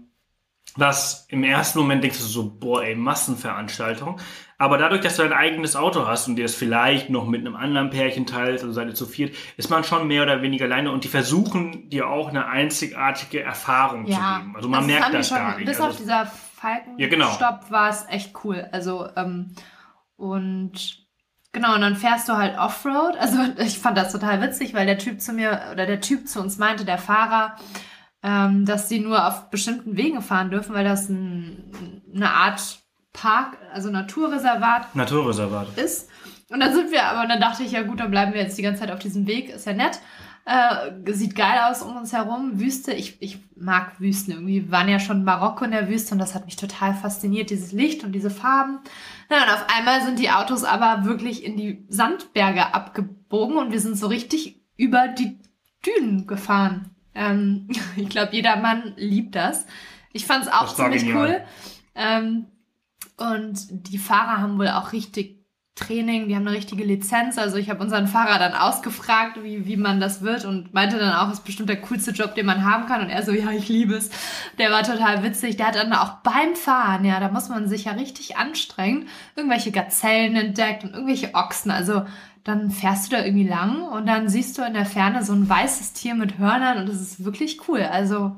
was im ersten Moment denkst du so, boah, ey, Massenveranstaltung. Aber dadurch, dass du ein eigenes Auto hast und dir das vielleicht noch mit einem anderen Pärchen teilst, also seid ihr zu viert, ist man schon mehr oder weniger alleine und die versuchen dir auch eine einzigartige Erfahrung Ja. zu geben. Also man merkt das schon, gar nicht. Bis also, auf dieser Falkenstopp Ja, genau. war es echt cool. Also, ähm, und genau, und dann fährst du halt Offroad. Also <laughs> ich fand das total witzig, weil der Typ zu mir, oder der Typ zu uns meinte, der Fahrer, ähm, dass die nur auf bestimmten Wegen fahren dürfen, weil das ein, eine Art Park, also Naturreservat Naturreservat. ist. Und dann sind wir, aber dann dachte ich, ja gut, dann bleiben wir jetzt die ganze Zeit auf diesem Weg, ist ja nett. Äh, sieht geil aus um uns herum. Wüste, ich, ich mag Wüsten irgendwie. Wir waren ja schon in Marokko in der Wüste und das hat mich total fasziniert, dieses Licht und diese Farben. Na, und auf einmal sind die Autos aber wirklich in die Sandberge abgebogen und wir sind so richtig über die Dünen gefahren. Ähm, <laughs> ich glaube, jeder Mann liebt das. Ich fand es auch Das ziemlich cool. Ähm, und die Fahrer haben wohl auch richtig Training, die haben eine richtige Lizenz. Also ich habe unseren Fahrer dann ausgefragt, wie, wie man das wird und meinte dann auch, es ist bestimmt der coolste Job, den man haben kann. Und er so, ja, ich liebe es. Der war total witzig. Der hat dann auch beim Fahren, ja, da muss man sich ja richtig anstrengen, irgendwelche Gazellen entdeckt und irgendwelche Ochsen. Also dann fährst du da irgendwie lang und dann siehst du in der Ferne so ein weißes Tier mit Hörnern und das ist wirklich cool. Also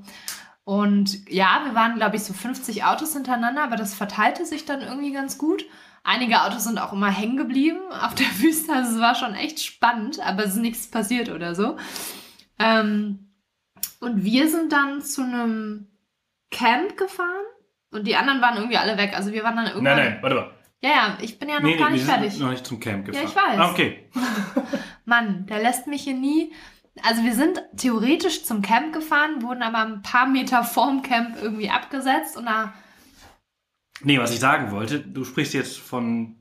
und ja, wir waren, glaube ich, so 50 Autos hintereinander, aber das verteilte sich dann irgendwie ganz gut. Einige Autos sind auch immer hängen geblieben auf der Wüste. Also es war schon echt spannend, aber es ist nichts passiert oder so. Ähm, und wir sind dann zu einem Camp gefahren und die anderen waren irgendwie alle weg. Also wir waren dann irgendwann. Nein, nein, warte mal. Ja, ja, ich bin ja noch Nee, gar nee, nicht wir fertig. sind noch nicht zum Camp gefahren. ich weiß. Ah, okay. <laughs> Mann, der lässt mich hier nie. Also wir sind theoretisch zum Camp gefahren, wurden aber ein paar Meter vorm Camp irgendwie abgesetzt und da Nee, was ich sagen wollte, du sprichst jetzt von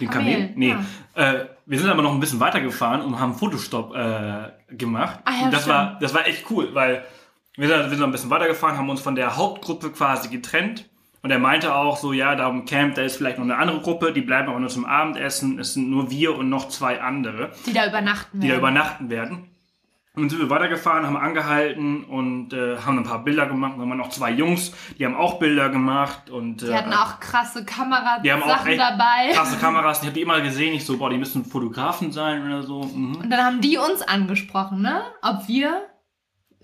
den Kamelen. Nee, äh, wir sind aber noch ein bisschen weitergefahren und haben einen Fotostopp äh, gemacht. Ah ja, und das stimmt. war, das war echt cool, weil wir sind, wir sind noch ein bisschen weitergefahren, haben uns von der Hauptgruppe quasi getrennt. Und er meinte auch so, ja, da im Camp, da ist vielleicht noch eine andere Gruppe, die bleiben aber nur zum Abendessen. Es sind nur wir und noch zwei andere, die da übernachten die da werden. übernachten werden. Und dann sind wir weitergefahren, haben angehalten und äh, haben ein paar Bilder gemacht. Da waren noch zwei Jungs, die haben auch Bilder gemacht. Und, die äh, hatten auch krasse Kamerasachen die haben auch echt dabei. krasse <laughs> Kameras. Ich habe die immer gesehen. Ich so, boah, die müssen Fotografen sein oder so. Mhm. Und dann haben die uns angesprochen, ne? Ob wir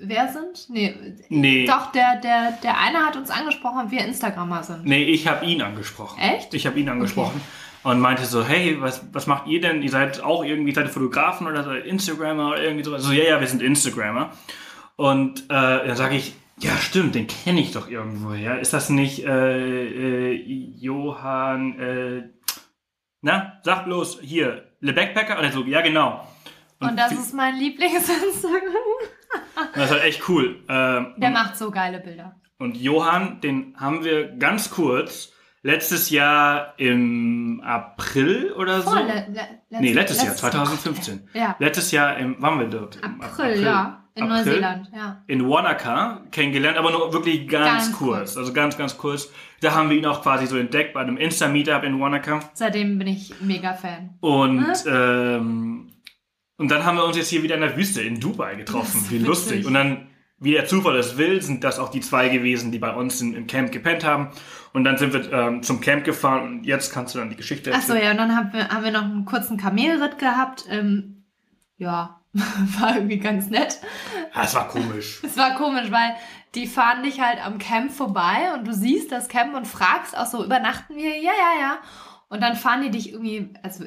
wer sind? Nee, Nee, doch, der, der, der eine hat uns angesprochen, ob wir Instagrammer sind. nee, ich habe ihn angesprochen. Echt? Ich habe ihn angesprochen. Und meinte so, hey, was, was macht ihr denn? Ihr seid auch irgendwie, seid ihr Fotografen oder seid ihr Instagrammer oder irgendwie sowas? So, ja, ja, wir sind Instagrammer. Und äh, dann sage ich, ja, stimmt, den kenne ich doch irgendwo, ja. Ist das nicht äh, äh, Johann, äh, na, sag bloß, hier, Le Backpacker? Und er so, ja, genau. Und das ist mein Lieblings-Instagram. Das ist halt echt cool. Ähm, Der macht so geile Bilder. Und Johann, den haben wir ganz kurz letztes Jahr im April oder so. Vor, le, le, nee, letztes, Jahr, letztes 2015. Ja. Letztes Jahr im, waren wir dort? Im April, ja. In April Neuseeland, ja. In Wanaka kennengelernt, aber nur wirklich ganz, Ganz kurz. kurz. Also ganz, ganz kurz. Da haben wir ihn auch quasi so entdeckt bei einem Insta-Meetup in Wanaka. Seitdem bin ich mega Fan. Und, Hm? ähm, und dann haben wir uns jetzt hier wieder in der Wüste in Dubai getroffen. Wie lustig. witzig. Und dann, wie der Zufall es will, sind das auch die zwei gewesen, die bei uns in, im Camp gepennt haben. Und dann sind wir ähm, zum Camp gefahren und jetzt kannst du dann die Geschichte Achso, ja, und dann haben wir, haben wir noch einen kurzen Kamelritt gehabt. Ähm, ja, <laughs> war irgendwie ganz nett. Ah, es war komisch. Es war komisch, weil die fahren dich halt am Camp vorbei und du siehst das Camp und fragst auch so, übernachten wir? Ja, ja, ja. Und dann fahren die dich irgendwie, also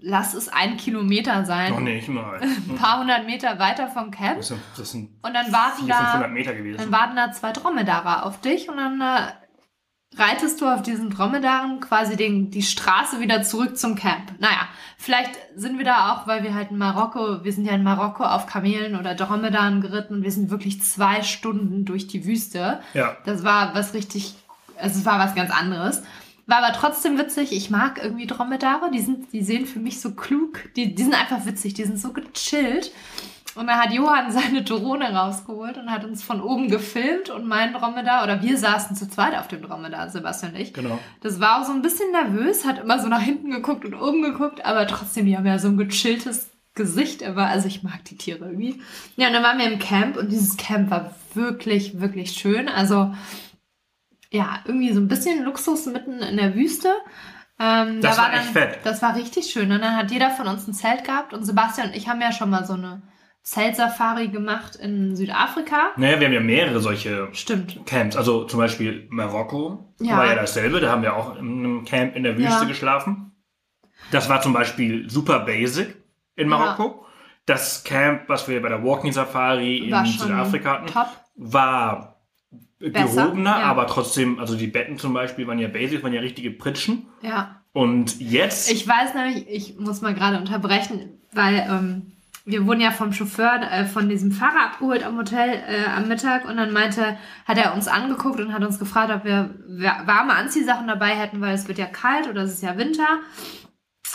lass es ein Kilometer sein. Noch nicht mal. <laughs> Ein paar hundert Meter weiter vom Camp. Das sind, das sind Und dann warten 400, da 500 Meter Dann warten da zwei Dromedare auf dich und dann äh, reitest du auf diesen Dromedaren quasi den, die Straße wieder zurück zum Camp. Naja, vielleicht sind wir da auch, weil wir halt in Marokko, wir sind ja in Marokko auf Kamelen oder Dromedaren geritten und wir sind wirklich zwei Stunden durch die Wüste. Ja. Das war was richtig, also es war was ganz anderes. War aber trotzdem witzig. Ich mag irgendwie Dromedare. Die sind, die sehen für mich so klug. Die, die sind einfach witzig. Die sind so gechillt. Und dann hat Johann <laughs> seine Drohne rausgeholt und hat uns von oben gefilmt und mein Dromedar, oder wir saßen zu zweit auf dem Dromedar, Sebastian und ich. Genau. Das war auch so ein bisschen nervös, hat immer so nach hinten geguckt und oben geguckt, aber trotzdem, die haben ja so ein gechilltes Gesicht immer. Also ich mag die Tiere irgendwie. Ja, und dann waren wir im Camp und dieses Camp war wirklich, wirklich schön. Also ja, irgendwie so ein bisschen Luxus mitten in der Wüste. Ähm, Das da war dann, echt fett. Das war richtig schön. Und dann hat jeder von uns ein Zelt gehabt und Sebastian und ich haben ja schon mal so eine Zeltsafari gemacht in Südafrika. Naja, wir haben ja mehrere solche Stimmt. Camps. Also zum Beispiel Marokko Ja. war ja dasselbe. Da haben wir auch in einem Camp in der Wüste Ja. geschlafen. Das war zum Beispiel super basic in Marokko. Das Camp, was wir bei der Walking Safari in War Südafrika hatten, top. war Besser, gehobener, ja. aber trotzdem, also die Betten zum Beispiel waren ja basic, waren ja richtige Pritschen. Ja. Und jetzt, Ich weiß nämlich, ich muss mal gerade unterbrechen, weil ähm, wir wurden ja vom Chauffeur äh, von diesem Fahrer abgeholt am Hotel äh, am Mittag und dann meinte, hat er uns angeguckt und hat uns gefragt, ob wir wa- warme Anziehsachen dabei hätten, weil es wird ja kalt oder es ist ja Winter.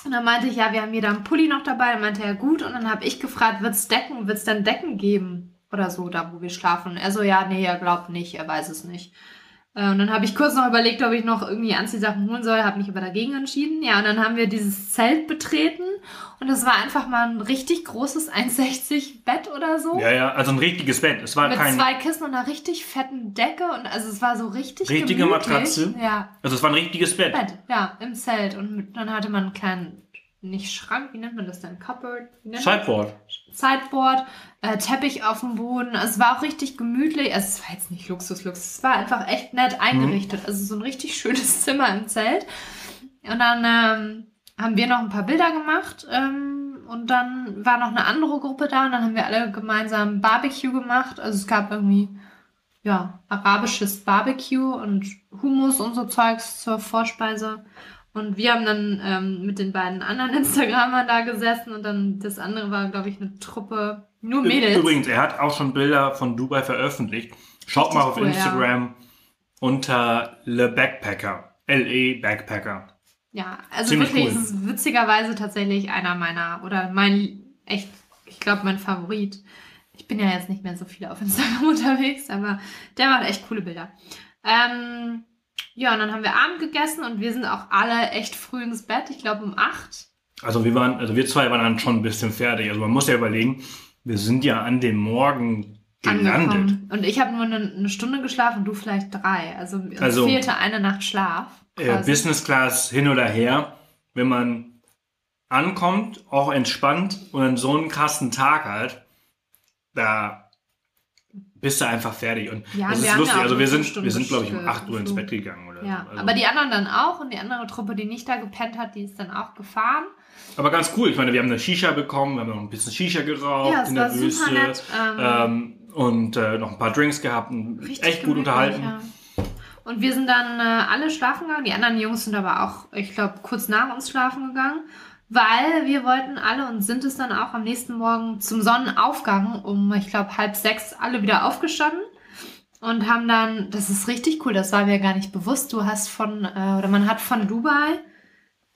Und dann meinte ich, ja, wir haben jeder einen Pulli noch dabei. Dann meinte er, gut. Und dann habe ich gefragt, wird's Decken, wird's dann Decken geben? Oder so, da wo wir schlafen. Er so, ja, nee, er glaubt nicht, er weiß es nicht. Äh, Und dann habe ich kurz noch überlegt, ob ich noch irgendwie Anziehsachen holen soll, habe mich aber dagegen entschieden. Ja, und dann haben wir dieses Zelt betreten und das war einfach mal ein richtig großes 1,60 Bett oder so. ja, ja, also ein richtiges Bett. Es war mit kein, zwei Kissen und einer richtig fetten Decke und also es war so richtig Richtige gemütlich. Matratze? Ja, also es war ein richtiges Bett. Bett, ja, im Zelt und mit, dann hatte man einen kleinen, nicht Schrank, wie nennt man das denn? Cupboard? Sideboard. Sideboard, äh, Teppich auf dem Boden. Also es war auch richtig gemütlich. Also es war jetzt nicht Luxus, Luxus. Es war einfach echt nett eingerichtet. Also so ein richtig <laughs> schönes Zimmer im Zelt. Und dann ähm, haben wir noch ein paar Bilder gemacht. Ähm, und dann war noch eine andere Gruppe da. Und dann haben wir alle gemeinsam Barbecue gemacht. Also es gab irgendwie, ja, arabisches Barbecue und Hummus und so Zeugs zur Vorspeise. Und wir haben dann ähm, mit den beiden anderen <laughs> Instagramern da gesessen und dann das andere war, glaube ich, eine Truppe, nur Mädels. Übrigens, er hat auch schon Bilder von Dubai veröffentlicht. Schaut Richtig mal auf cool, Instagram unter Le Backpacker. L-E Backpacker. Ja, also Ziemlich wirklich, cool. es ist witzigerweise tatsächlich einer meiner, oder mein, echt, ich glaube, mein Favorit. Ich bin ja jetzt nicht mehr so viel auf Instagram <laughs> unterwegs, aber der macht echt coole Bilder. Ähm, ja, und dann haben wir Abend gegessen und wir sind auch alle echt früh ins Bett, ich glaube um acht. Also wir waren, also wir zwei waren dann schon ein bisschen fertig. Also man muss ja überlegen, wir sind ja an dem Morgen gelandet. angekommen. Und ich habe nur eine, eine Stunde geschlafen du vielleicht drei. Also Also- fehlte eine Nacht Schlaf. Äh. Business Class hin oder her, wenn man ankommt, auch entspannt und dann so einen krassen Tag hat, da bist du einfach fertig. Und Ja, das ist lustig. ja also wir sind, wir sind, glaube ich, um ge- 8 Uhr ins. Bett gegangen. Oder ja, so. Also, aber die anderen dann auch und die andere Truppe, die nicht da gepennt hat, die ist dann auch gefahren. Aber ganz cool. Ich meine, wir haben eine Shisha bekommen, wir haben noch ein bisschen Shisha geraucht Ja, in der Wüste. Ähm, Ähm, und äh, noch ein paar Drinks gehabt und echt gut unterhalten. Ja. Und wir sind dann äh, alle schlafen gegangen. Die anderen Jungs sind aber auch, ich glaube, kurz nach uns schlafen gegangen, weil wir wollten alle und sind es dann auch am nächsten Morgen zum Sonnenaufgang um, ich glaube, halb sechs alle wieder aufgestanden und haben dann, das ist richtig cool, das war mir gar nicht bewusst. Du hast von, äh, oder man hat von Dubai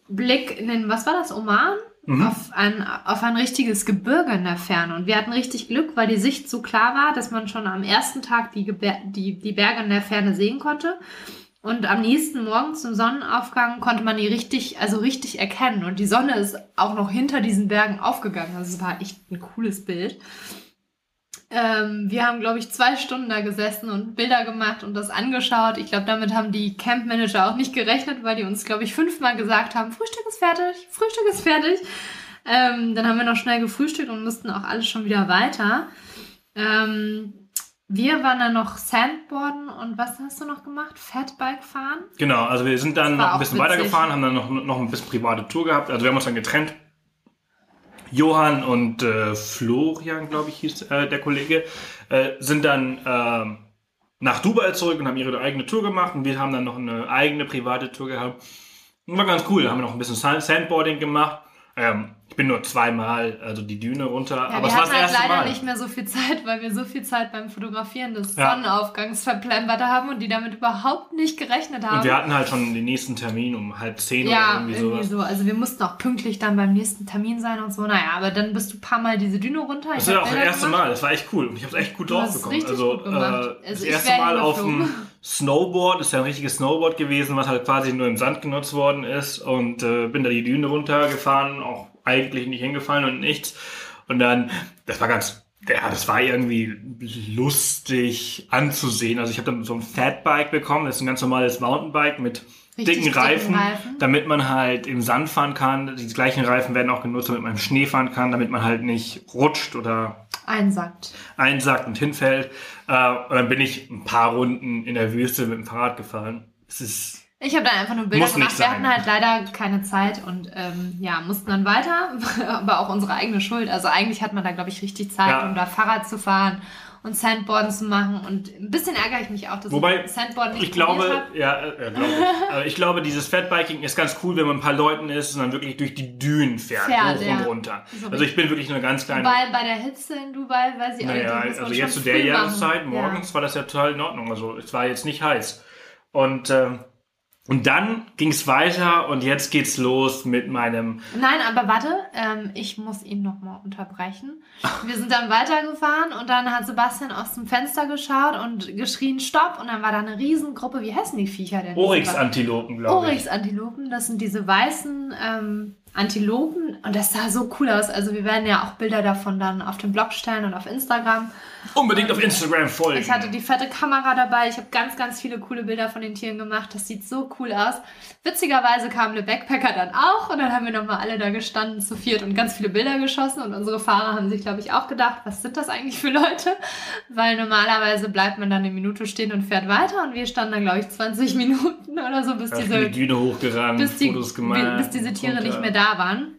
Blick in den, was war das, Oman? Mhm. Auf, ein, auf ein richtiges Gebirge in der Ferne. Und wir hatten richtig Glück, weil die Sicht so klar war, dass man schon am ersten Tag die, Geber die, die Berge in der Ferne sehen konnte. Und am nächsten Morgen zum Sonnenaufgang konnte man die richtig, also richtig erkennen. Und die Sonne ist auch noch hinter diesen Bergen aufgegangen. Also es war echt ein cooles Bild. Ähm, wir haben, glaube ich, zwei Stunden da gesessen und Bilder gemacht und das angeschaut. Ich glaube, damit haben die Campmanager auch nicht gerechnet, weil die uns, glaube ich, fünfmal gesagt haben, Frühstück ist fertig, Frühstück ist fertig. Ähm, dann haben wir noch schnell gefrühstückt und mussten auch alle schon wieder weiter. Ähm, wir waren dann noch Sandboarden und was hast du noch gemacht? Fatbike fahren? Genau, also wir sind dann noch ein bisschen witzig. weitergefahren, haben dann noch, noch ein bisschen private Tour gehabt. Also wir haben uns dann getrennt. Johann und äh, Florian, glaube ich, hieß äh, der Kollege, äh, sind dann ähm, nach Dubai zurück und haben ihre eigene Tour gemacht. Und wir haben dann noch eine eigene private Tour gehabt. War ganz cool. Da haben wir noch ein bisschen Sand- Sandboarding gemacht. Ähm, Ich bin nur zweimal, also die Düne runter, Ja, aber wir es war das hatten halt erste leider Mal. nicht mehr so viel Zeit, weil wir so viel Zeit beim Fotografieren des Ja. Sonnenaufgangs verplempert haben und die damit überhaupt nicht gerechnet haben. Und wir hatten halt schon den nächsten Termin um halb zehn ja, oder irgendwie irgendwie so. Also wir mussten auch pünktlich dann beim nächsten Termin sein und so. Naja, aber dann bist du ein paar Mal diese Düne runter. Das war auch das erste gemacht. Mal, das war echt cool. Und ich habe es echt gut drauf bekommen. Also, gut äh, Also das erste Mal auf dem Snowboard, das ist ja ein richtiges Snowboard gewesen, was halt quasi nur im Sand genutzt worden ist. Und äh, bin da die Düne runtergefahren, auch eigentlich nicht hingefallen und nichts. Und dann, das war ganz, ja, das war irgendwie lustig anzusehen. Also ich habe dann so ein Fatbike bekommen, das ist ein ganz normales Mountainbike mit Richtig dicken dicken Reifen, Reifen. damit man halt im Sand fahren kann. Die gleichen Reifen werden auch genutzt, damit man im Schnee fahren kann, damit man halt nicht rutscht oder Einsackt. einsackt und hinfällt. Äh, und dann bin ich ein paar Runden in der Wüste mit dem Fahrrad gefahren. Es ist Ich habe dann einfach nur Bilder Muss gemacht. Wir hatten halt leider keine Zeit und ähm, ja, mussten dann weiter. <laughs> Aber auch unsere eigene Schuld. Also eigentlich hat man da, glaube ich, richtig Zeit, Ja. um da Fahrrad zu fahren und Sandboarden zu machen. Und ein bisschen ärgere ich mich auch, dass Wobei, ich Sandboard nicht ich glaube, hab. ja, äh, glaube ich. <laughs> Ich glaube, dieses Fatbiking ist ganz cool, wenn man ein paar Leuten ist und dann wirklich durch die Dünen fährt, Fährt, hoch ja. und runter. So Also ich bin wirklich nur ganz kleine. Wobei bei der Hitze in Dubai, weiß ich auch Naja, nicht, also jetzt zu der. Jahreszeit, morgens war das ja total in Ordnung. Also es war jetzt nicht heiß. Und, ähm, und dann ging es weiter und jetzt geht's los mit meinem. Nein, aber warte, ähm, ich muss ihn nochmal unterbrechen. Wir sind dann weitergefahren und dann hat Sebastian aus dem Fenster geschaut und geschrien Stopp und dann war da eine Riesengruppe, wie heißen die Viecher denn? Oryx-Antilopen, glaube ich. Oryx-Antilopen, das sind diese weißen ähm, Antilopen und das sah so cool aus. Also wir werden ja auch Bilder davon dann auf den Blog stellen und auf Instagram. Unbedingt auf Instagram folgen. Ich hatte die fette Kamera dabei, ich habe ganz, ganz viele coole Bilder von den Tieren gemacht. Das sieht so cool aus. Witzigerweise kamen die Backpacker dann auch und dann haben wir nochmal alle da gestanden zu viert und ganz viele Bilder geschossen und unsere Fahrer haben sich, glaube ich, auch gedacht, was sind das eigentlich für Leute? Weil normalerweise bleibt man dann eine Minute stehen und fährt weiter und wir standen dann, glaube ich, 20 Minuten oder so, bis diese die Düne hochgerannt, bis, die, Fotos gemacht. bis diese Tiere runter. nicht mehr da waren.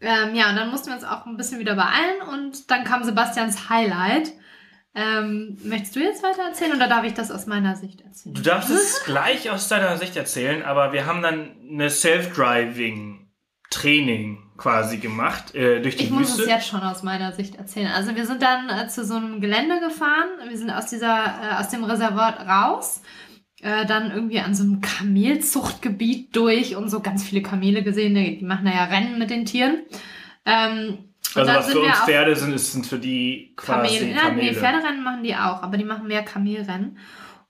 Ähm, ja, und dann mussten wir uns auch ein bisschen wieder beeilen und dann kam Sebastians Highlight. Ähm, möchtest du jetzt weiter erzählen oder darf ich das aus meiner Sicht erzählen? Du darfst es <laughs> gleich aus deiner Sicht erzählen, aber wir haben dann eine Self-Driving-Training quasi gemacht äh, durch die Ich muss Wüste. es jetzt schon aus meiner Sicht erzählen. Also wir sind dann äh, zu so einem Gelände gefahren. Wir sind aus dieser, äh, aus dem Reservat raus. Äh, dann irgendwie an so einem Kamelzuchtgebiet durch und so ganz viele Kamele gesehen. Die, die machen da ja Rennen mit den Tieren. Ähm, also was für uns Pferde sind, ist, sind für die quasi Kamele. Kamele. Ja, nee, Pferderennen machen die auch, aber die machen mehr Kamelrennen.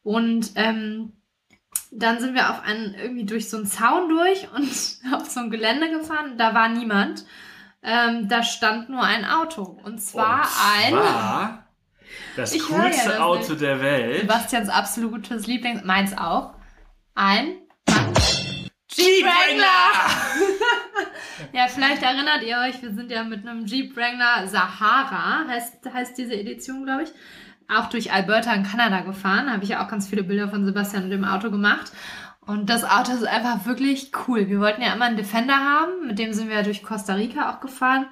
Und ähm, dann sind wir auf einen, irgendwie durch so einen Zaun durch <laughs> und auf so ein Gelände gefahren. Da war niemand. Ähm, da stand nur ein Auto. Und zwar Und ein zwar das Ich höre ja coolste das Auto nicht. der Welt. Sebastians absolutes Lieblings, meins auch. Ein Jeep Wrangler! <laughs> Ja, vielleicht erinnert ihr euch, wir sind ja mit einem Jeep Wrangler Sahara, heißt, heißt diese Edition, glaube ich, auch durch Alberta in Kanada gefahren. Habe ich ja auch ganz viele Bilder von Sebastian und dem Auto gemacht. Und das Auto ist einfach wirklich cool. Wir wollten ja immer einen Defender haben, mit dem sind wir ja durch Costa Rica auch gefahren.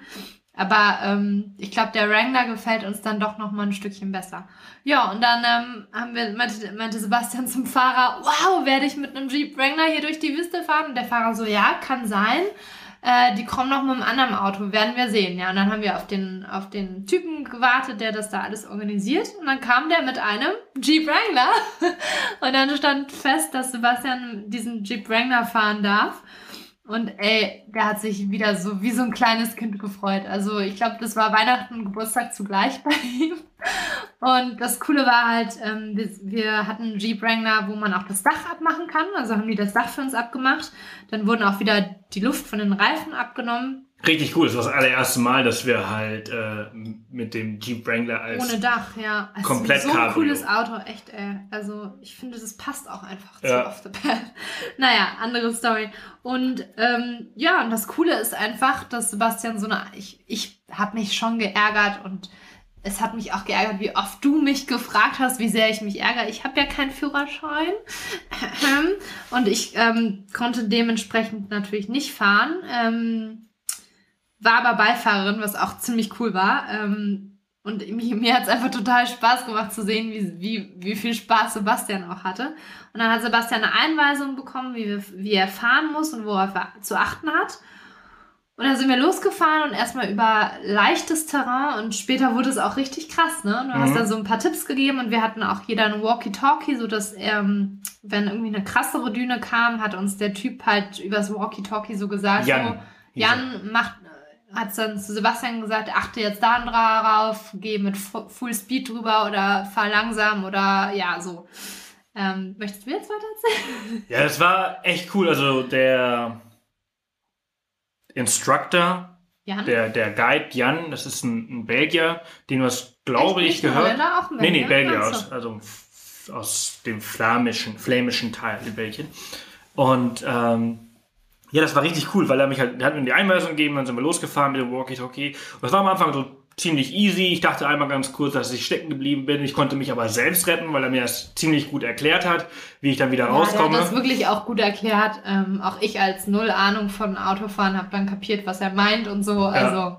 Aber ähm, ich glaube, der Wrangler gefällt uns dann doch noch mal ein Stückchen besser. Ja, und dann ähm, haben wir, meinte, meinte Sebastian zum Fahrer, wow, werde ich mit einem Jeep Wrangler hier durch die Wüste fahren? Und der Fahrer so, ja, kann sein. Äh, die kommen noch mit einem anderen Auto, werden wir sehen. Ja, und dann haben wir auf den, auf den Typen gewartet, der das da alles organisiert. Und dann kam der mit einem Jeep Wrangler. <laughs> Und dann stand fest, dass Sebastian diesen Jeep Wrangler fahren darf. Und ey, der hat sich wieder so wie so ein kleines Kind gefreut. Also ich glaube, das war Weihnachten und Geburtstag zugleich <laughs> bei ihm. Und das Coole war halt, ähm, wir, wir hatten einen Jeep Wrangler, wo man auch das Dach abmachen kann. Also haben die das Dach für uns abgemacht. Dann wurden auch wieder die Luft von den Reifen abgenommen. Richtig cool. Das war das allererste Mal, dass wir halt äh, mit dem Jeep Wrangler als Ohne Dach, ja. Also komplett so ein cooles Auto, echt, ey. Also ich finde, das passt auch einfach zu Ja. Off the Path. <laughs> Naja, andere Story. Und ähm, ja, und das Coole ist einfach, dass Sebastian so eine. Ich, ich habe mich schon geärgert und es hat mich auch geärgert, wie oft du mich gefragt hast, wie sehr ich mich ärgere. Ich habe ja keinen Führerschein. <laughs> Und ich ähm, konnte dementsprechend natürlich nicht fahren. Ähm, war aber Beifahrerin, was auch ziemlich cool war. Ähm, und mir, mir hat es einfach total Spaß gemacht zu sehen, wie, wie, wie viel Spaß Sebastian auch hatte. Und dann hat Sebastian eine Einweisung bekommen, wie, wir, wie er fahren muss und worauf er zu achten hat. Und dann sind wir losgefahren und erstmal über leichtes Terrain und später wurde es auch richtig krass, ne? Du mhm. hast dann so ein paar Tipps gegeben und wir hatten auch jeder ein Walkie-Talkie, so dass ähm, wenn irgendwie eine krassere Düne kam, hat uns der Typ halt übers Walkie-Talkie so gesagt, Jan, so, Jan macht, hat dann zu Sebastian gesagt, achte jetzt da drauf, geh mit Full Speed drüber oder fahr langsam oder ja, so. Ähm, möchtest du jetzt weiter erzählen? <laughs> Ja, das war echt cool. Also der Instructor, Jan? Der, der Guide Jan, das ist ein, ein Belgier, den du hast, glaube ich, gehört. Auch nee, nee, Belgier aus, also aus dem flämischen, flämischen Teil in Belgien. Und ähm, ja, das war richtig cool, weil er mich halt, der hat mir die Einweisung gegeben, dann sind wir losgefahren mit dem Walkie-Talkie. Und das war am Anfang so ziemlich easy. Ich dachte einmal ganz kurz, dass ich stecken geblieben bin. Ich konnte mich aber selbst retten, weil er mir das ziemlich gut erklärt hat, wie ich dann wieder ja, rauskomme. Er hat das wirklich auch gut erklärt. Ähm, auch ich als null Ahnung von Autofahren habe dann kapiert, was er meint und so. Ja. Also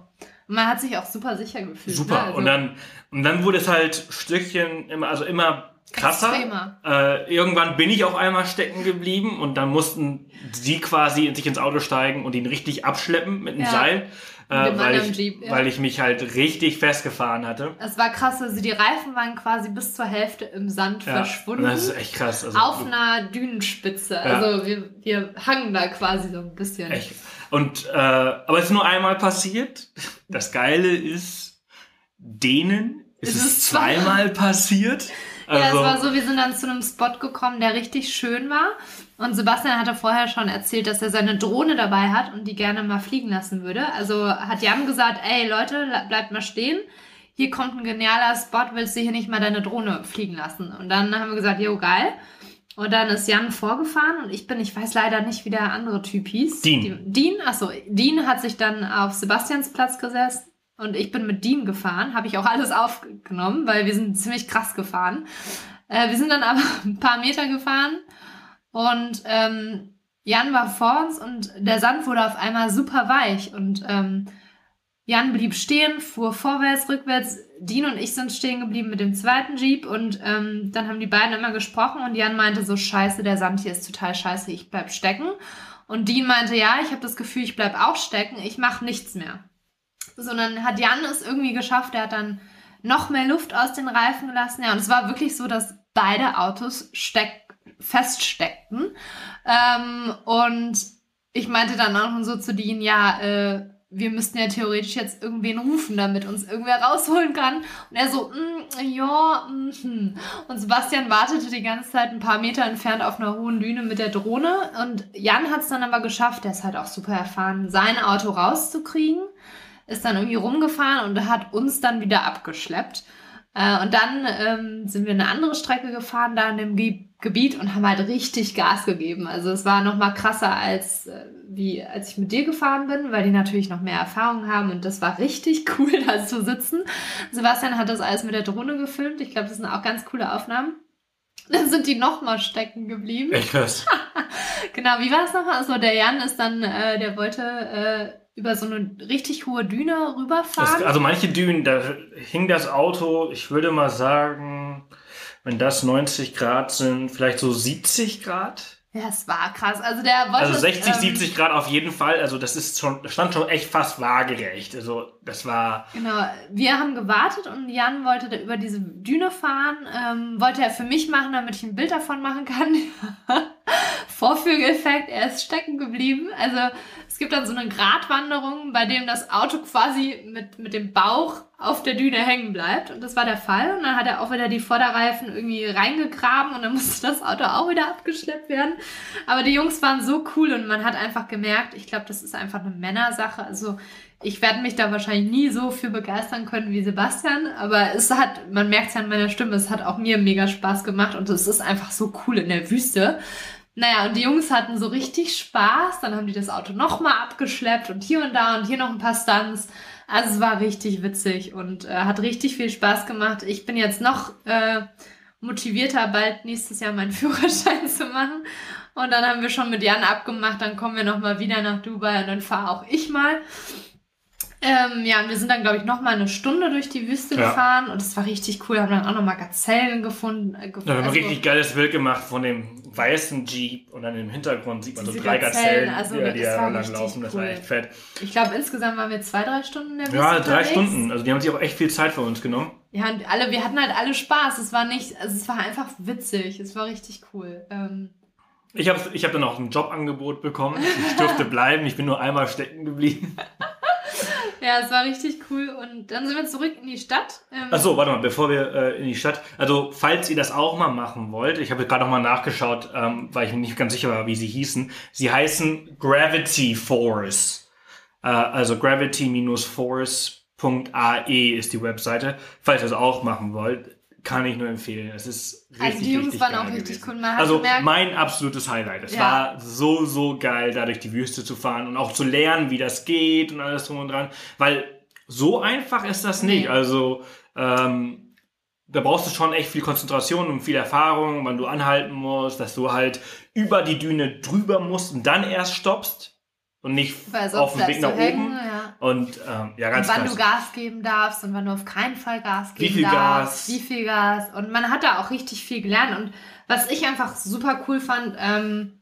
man hat sich auch super sicher gefühlt. Super. Ne? Also, und dann und dann wurde es halt Stückchen immer, also immer krasser. Äh, irgendwann bin ich auch einmal stecken geblieben und dann mussten sie quasi in sich ins Auto steigen und ihn richtig abschleppen mit einem ja. Seil äh, weil, ich, Jeep, ja. weil ich mich halt richtig festgefahren hatte. Es war krass, also die Reifen waren quasi bis zur Hälfte im Sand ja, verschwunden. Das ist echt krass. Also, auf einer Dünenspitze. Also wir, wir hangen da quasi so ein bisschen. Echt. Und, äh, aber es ist nur einmal passiert. Das Geile ist, denen ist, ist es zweimal passiert. Also, ja, es war so, wir sind dann zu einem Spot gekommen, der richtig schön war. Und Sebastian hatte vorher schon erzählt, dass er seine Drohne dabei hat und die gerne mal fliegen lassen würde. Also hat Jan gesagt, ey Leute, bleibt mal stehen. Hier kommt ein genialer Spot, willst du hier nicht mal deine Drohne fliegen lassen? Und dann haben wir gesagt, jo, geil. Und dann ist Jan vorgefahren und ich bin, ich weiß leider nicht, wie der andere Typ hieß. Dean. Dean, achso, Dean hat sich dann auf Sebastians Platz gesetzt und ich bin mit Dean gefahren. Habe ich auch alles aufgenommen, weil wir sind ziemlich krass gefahren. Äh, wir sind dann aber <laughs> ein paar Meter gefahren und ähm, Jan war vor uns und der Sand wurde auf einmal super weich. Und ähm, Jan blieb stehen, fuhr vorwärts, rückwärts. Dean und ich sind stehen geblieben mit dem zweiten Jeep und ähm, dann haben die beiden immer gesprochen und Jan meinte so, scheiße, der Sand hier ist total scheiße, ich bleib stecken. Und Dean meinte, ja, ich habe das Gefühl, ich bleib auch stecken, ich mache nichts mehr. Sondern hat Jan es irgendwie geschafft, er hat dann noch mehr Luft aus den Reifen gelassen. Ja, und es war wirklich so, dass beide Autos stecken feststeckten. Ähm, und ich meinte dann auch so zu denen, ja, äh, wir müssten ja theoretisch jetzt irgendwen rufen, damit uns irgendwer rausholen kann. Und er so, mm, ja, mm, hm. Und Sebastian wartete die ganze Zeit ein paar Meter entfernt auf einer hohen Düne mit der Drohne. Und Jan hat es dann aber geschafft, der ist halt auch super erfahren, sein Auto rauszukriegen. Ist dann irgendwie rumgefahren und hat uns dann wieder abgeschleppt. Äh, und dann ähm, sind wir eine andere Strecke gefahren, da in dem Ge Gebiet und haben halt richtig Gas gegeben. Also es war noch mal krasser als äh, wie als ich mit dir gefahren bin, weil die natürlich noch mehr Erfahrung haben und das war richtig <laughs> cool, da zu sitzen. Sebastian hat das alles mit der Drohne gefilmt. Ich glaube, das sind auch ganz coole Aufnahmen. Dann sind die nochmal stecken geblieben. Echt krass. <laughs> genau, wie war es nochmal? Also der Jan ist dann, äh, der wollte äh, über so eine richtig hohe Düne rüberfahren. Das, also manche Dünen, da hing das Auto, ich würde mal sagen, wenn das 90 Grad sind, vielleicht so 70 Grad. Ja, es war krass. Also der wollte. Also 60, ähm, 70 Grad auf jeden Fall. Also das ist schon, stand schon echt fast waagerecht. Also das war. Genau. Wir haben gewartet und Jan wollte da über diese Düne fahren. Ähm, wollte er für mich machen, damit ich ein Bild davon machen kann. <laughs> Vorführeffekt, er ist stecken geblieben. Also es gibt dann so eine Gratwanderung, bei dem das Auto quasi mit, mit dem Bauch auf der Düne hängen bleibt. Und das war der Fall. Und dann hat er auch wieder die Vorderreifen irgendwie reingegraben und dann <laughs> musste das Auto auch wieder abgeschleppt werden. Aber die Jungs waren so cool und man hat einfach gemerkt, ich glaube, das ist einfach eine Männersache. Also ich werde mich da wahrscheinlich nie so für begeistern können wie Sebastian, aber es hat, man merkt es ja an meiner Stimme, es hat auch mir mega Spaß gemacht und es ist einfach so cool in der Wüste. Naja, und die Jungs hatten so richtig Spaß, dann haben die das Auto nochmal abgeschleppt und hier und da und hier noch ein paar Stunts. Also es war richtig witzig und äh, hat richtig viel Spaß gemacht. Ich bin jetzt noch äh, motivierter, bald nächstes Jahr meinen <laughs> Führerschein zu machen. Und dann haben wir schon mit Jan abgemacht, dann kommen wir nochmal wieder nach Dubai und dann fahre auch ich mal. Ähm, ja, und wir sind dann, glaube ich, noch mal eine Stunde durch die Wüste Ja. gefahren und es war richtig cool. Haben dann auch noch mal Gazellen gefunden. Äh, gefunden haben wir also, ein richtig geiles Bild gemacht von dem weißen Jeep und dann im Hintergrund sieht man so drei Gazellen, Gazellen, also die, die da lang laufen. Das war echt fett. ich glaube, insgesamt waren wir zwei, drei Stunden in der Wüste Ja, drei unterwegs. Stunden. Also die haben sich auch echt viel Zeit für uns genommen. Ja, und alle, wir hatten halt alle Spaß. Es war nicht, also es war einfach witzig. Es war richtig cool. Ähm, Ich habe ich hab dann auch ein Jobangebot bekommen. Ich durfte <laughs> bleiben. Ich bin nur einmal stecken geblieben. <laughs> ja, es war richtig cool. Und dann sind wir zurück in die Stadt. Ähm, Achso, warte mal, bevor wir äh, in die Stadt. Also, falls ihr das auch mal machen wollt, ich habe gerade noch mal nachgeschaut, ähm, weil ich mir nicht ganz sicher war, wie sie hießen. Sie heißen Gravity Force. Äh, also gravity-force.ae ist die Webseite. Falls ihr das auch machen wollt, kann ich nur empfehlen. Es ist richtig, Also die Jungs richtig waren geil auch richtig gewesen. cool. Man Also gemerkt- mein absolutes Highlight. Es Ja. war so, so geil, da durch die Wüste zu fahren und auch zu lernen, wie das geht und alles drum und dran. Weil so einfach ist das nicht. Nee. Also ähm, da brauchst du schon echt viel Konzentration und viel Erfahrung, wann du anhalten musst, dass du halt über die Düne drüber musst und dann erst stoppst und nicht auf dem Weg nach hängen, oben. Ja. Und ähm, ja, Und ganz wann krass. du Gas geben darfst und wann du auf keinen Fall Gas Wie geben viel darfst. Gas? Wie viel Gas. Und man hat da auch richtig viel gelernt. Und was ich einfach super cool fand, ähm,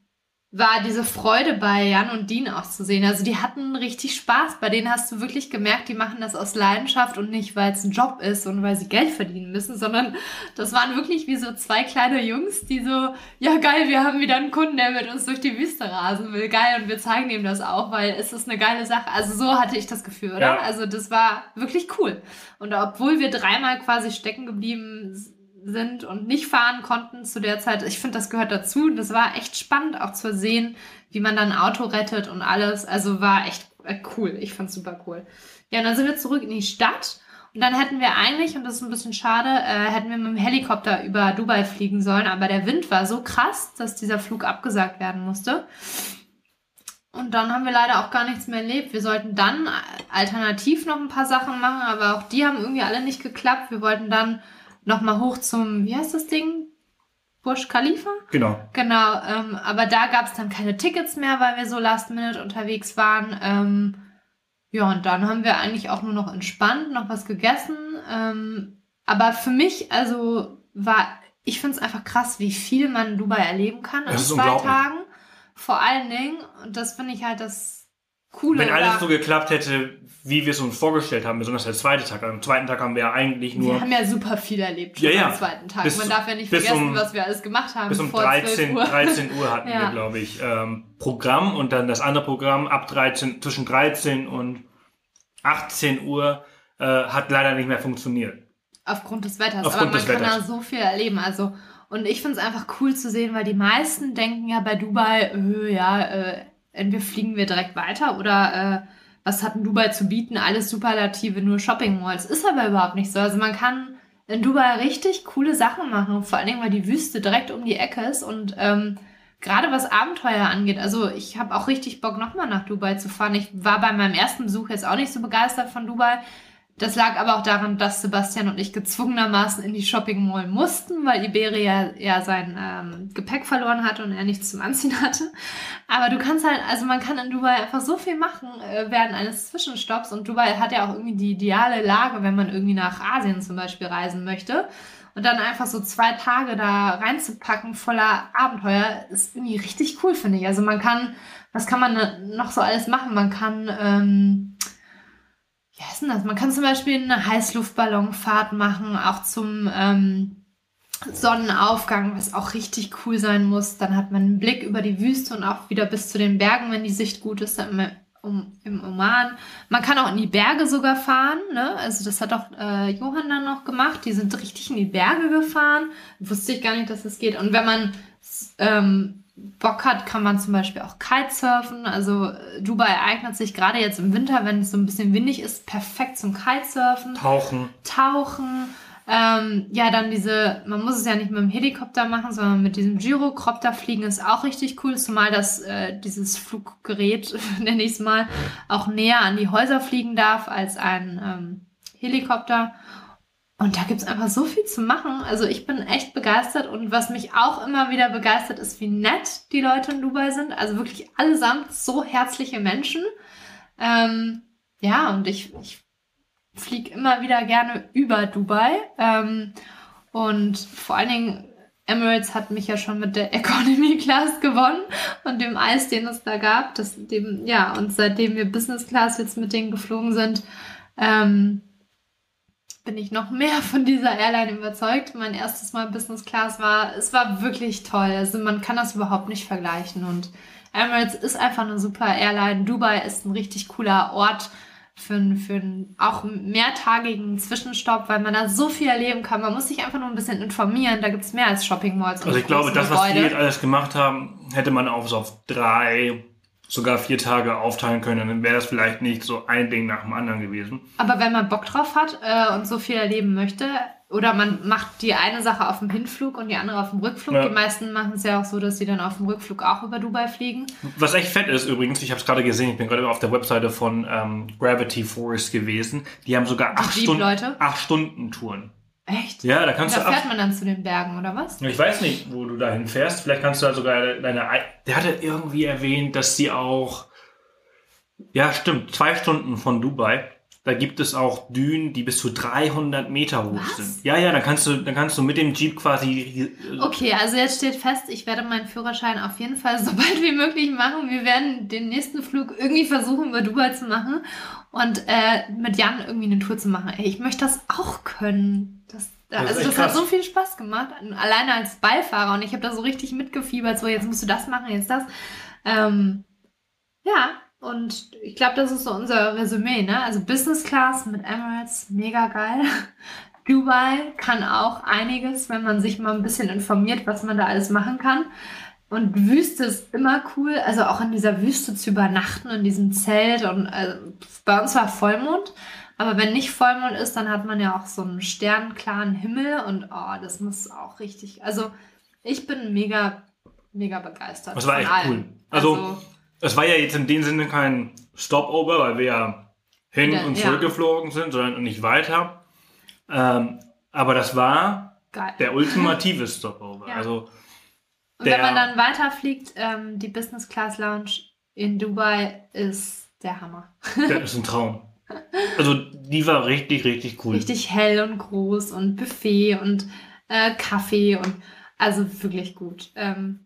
war diese Freude bei Jan und Dean auch zu sehen. Also die hatten richtig Spaß. Bei denen hast du wirklich gemerkt, die machen das aus Leidenschaft und nicht, weil es ein Job ist und weil sie Geld verdienen müssen, sondern das waren wirklich wie so zwei kleine Jungs, die so, ja geil, wir haben wieder einen Kunden, der mit uns durch die Wüste rasen will. Geil, und wir zeigen ihm das auch, weil es ist eine geile Sache. Also so hatte ich das Gefühl, oder? Ja. Also das war wirklich cool. Und obwohl wir dreimal quasi stecken geblieben sind und nicht fahren konnten zu der Zeit, ich finde, das gehört dazu. Das war echt spannend auch zu sehen, wie man dann ein Auto rettet und alles. Also war echt äh, cool. Ich fand's super cool. Ja, und dann sind wir zurück in die Stadt. Und dann hätten wir eigentlich, und das ist ein bisschen schade, äh, hätten wir mit dem Helikopter über Dubai fliegen sollen, aber der Wind war so krass, dass dieser Flug abgesagt werden musste. Und dann haben wir leider auch gar nichts mehr erlebt. Wir sollten dann alternativ noch ein paar Sachen machen, aber auch die haben irgendwie alle nicht geklappt. Wir wollten dann noch mal hoch zum, wie heißt das Ding? Burj Khalifa? Genau. Genau, ähm, aber da gab es dann keine Tickets mehr, weil wir so last minute unterwegs waren. Ähm, ja, und dann haben wir eigentlich auch nur noch entspannt, noch was gegessen. Ähm, aber für mich, also war, ich finde es einfach krass, wie viel man in Dubai erleben kann in zwei. Tagen. Vor allen Dingen, und das finde ich halt das Coole. Wenn alles so geklappt hätte, wie wir es uns vorgestellt haben, besonders der zweite Tag. Am zweiten Tag haben wir ja eigentlich nur wir haben ja super viel erlebt schon Ja, ja. am zweiten Tag. Bis- Man darf ja nicht vergessen, um- was wir alles gemacht haben. bis um vor 12 13, Uhr. 13 Uhr <laughs> hatten Ja. wir, glaube ich, ähm, Programm und dann das andere Programm ab 13, zwischen 13 und 18 Uhr äh, hat leider nicht mehr funktioniert. Aufgrund des Wetters. Aufgrund Aber man kann Wetters. da so viel erleben. Also, und ich finde es einfach cool zu sehen, weil die meisten denken ja bei Dubai, äh, ja, äh, entweder fliegen wir direkt weiter oder äh, was hat Dubai zu bieten? Alles Superlative, nur Shopping Malls. Ist aber überhaupt nicht so. Also man kann in Dubai richtig coole Sachen machen, vor allen Dingen, weil die Wüste direkt um die Ecke ist und ähm, gerade was Abenteuer angeht, also ich habe auch richtig Bock, nochmal nach Dubai zu fahren. Ich war bei meinem ersten Besuch jetzt auch nicht so begeistert von Dubai. Das lag aber auch daran, dass Sebastian und ich gezwungenermaßen in die Shopping Mall mussten, weil Iberia ja sein ähm, Gepäck verloren hatte und er nichts zum Anziehen hatte. Aber du kannst halt, also man kann in Dubai einfach so viel machen äh, während eines Zwischenstopps und Dubai hat ja auch irgendwie die ideale Lage, wenn man irgendwie nach Asien zum Beispiel reisen möchte. Und dann einfach so zwei Tage da reinzupacken voller Abenteuer ist irgendwie richtig cool, finde ich. Also man kann, was kann man noch so alles machen? Man kann, ähm, wie heißt denn das? Man kann zum Beispiel eine Heißluftballonfahrt machen, auch zum ähm, Sonnenaufgang, was auch richtig cool sein muss. Dann hat man einen Blick über die Wüste und auch wieder bis zu den Bergen, wenn die Sicht gut ist, dann im, um, im Oman. Man kann auch in die Berge sogar fahren, ne? Also das hat auch äh, Johann dann noch gemacht. Die sind richtig in die Berge gefahren. Wusste ich gar nicht, dass das geht. Und wenn man ähm, Bock hat, kann man zum Beispiel auch Kitesurfen. Also äh, Dubai eignet sich gerade jetzt im Winter, wenn es so ein bisschen windig ist, perfekt zum Kitesurfen. Tauchen. Tauchen. Ähm, ja, dann diese, man muss es ja nicht mit dem Helikopter machen, sondern mit diesem Gyrocopter fliegen ist auch richtig cool, zumal das äh, dieses Fluggerät, <laughs> nenne ich es mal, auch näher an die Häuser fliegen darf als ein ähm, Helikopter. Und da gibt's einfach so viel zu machen. Also ich bin echt begeistert. Und was mich auch immer wieder begeistert, ist, wie nett die Leute in Dubai sind. Also wirklich allesamt so herzliche Menschen. Ähm, ja, und ich, ich fliege immer wieder gerne über Dubai. Ähm, und vor allen Dingen, Emirates hat mich ja schon mit der <laughs> Economy Class gewonnen und dem Eis, den es da gab. Das, dem, ja, und seitdem wir Business Class jetzt mit denen geflogen sind, ähm, bin ich noch mehr von dieser Airline überzeugt. Mein erstes Mal Business Class war, es war wirklich toll. Also man kann das überhaupt nicht vergleichen. Und Emirates ist einfach eine super Airline. Dubai ist ein richtig cooler Ort für, einen, für einen auch mehrtagigen Zwischenstopp, weil man da so viel erleben kann. Man muss sich einfach nur ein bisschen informieren. Da gibt es mehr als Shopping Malls. Also ich glaube, das, was wir jetzt alles gemacht haben, hätte man auch so auf drei, sogar vier Tage aufteilen können. Dann wäre das vielleicht nicht so ein Ding nach dem anderen gewesen. Aber wenn man Bock drauf hat äh, und so viel erleben möchte, oder man macht die eine Sache auf dem Hinflug und die andere auf dem Rückflug. Ja. Die meisten machen es ja auch so, dass sie dann auf dem Rückflug auch über Dubai fliegen. Was echt fett ist übrigens, ich habe es gerade gesehen, ich bin gerade auf der Webseite von ähm, Gravity Force gewesen. Die haben sogar acht, Stunden, acht Stunden Touren. Echt? Ja, da kannst da du. Da fährt man dann zu den Bergen, oder was? Ich weiß nicht, wo du dahin fährst. Vielleicht kannst du da sogar deine. Der hatte irgendwie erwähnt, dass sie auch. Ja, stimmt, zwei Stunden von Dubai da gibt es auch Dünen, die bis zu 300 Meter hoch Was? sind. Ja, ja, dann kannst du, dann kannst du mit dem Jeep quasi. Äh, okay, also jetzt steht fest, ich werde meinen Führerschein auf jeden Fall so <laughs> bald wie möglich machen. Wir werden den nächsten Flug irgendwie versuchen, über Dubai zu machen und äh, mit Jan irgendwie eine Tour zu machen. Ey, ich möchte das auch können. Das, also das krass. hat so viel Spaß gemacht, alleine als Beifahrer und ich habe da so richtig mitgefiebert. So, jetzt musst du das machen, jetzt das. Ähm, ja, und ich glaube, das ist so unser Resümee, ne? Also Business Class mit Emirates, mega geil. <laughs> Dubai kann auch einiges, wenn man sich mal ein bisschen informiert, was man da alles machen kann. Und Wüste ist immer cool, also auch in dieser Wüste zu übernachten, in diesem Zelt. Und also, bei uns war Vollmond, aber wenn nicht Vollmond ist, dann hat man ja auch so einen sternklaren Himmel und oh, das muss auch richtig. Also ich bin mega, mega begeistert. Das war echt cool. Also, also es war ja jetzt in dem Sinne kein Stopover, weil wir ja hin ja, und zurück geflogen sind, sondern nicht weiter. Ähm, aber das war Geil. der ultimative Stopover. <laughs> Ja. Also und wenn man dann weiterfliegt, ähm, die Business Class Lounge in Dubai ist der Hammer. Das <laughs> ist ein Traum. Also die war richtig, richtig cool. Richtig hell und groß und Buffet und äh, Kaffee und also wirklich gut. Ähm,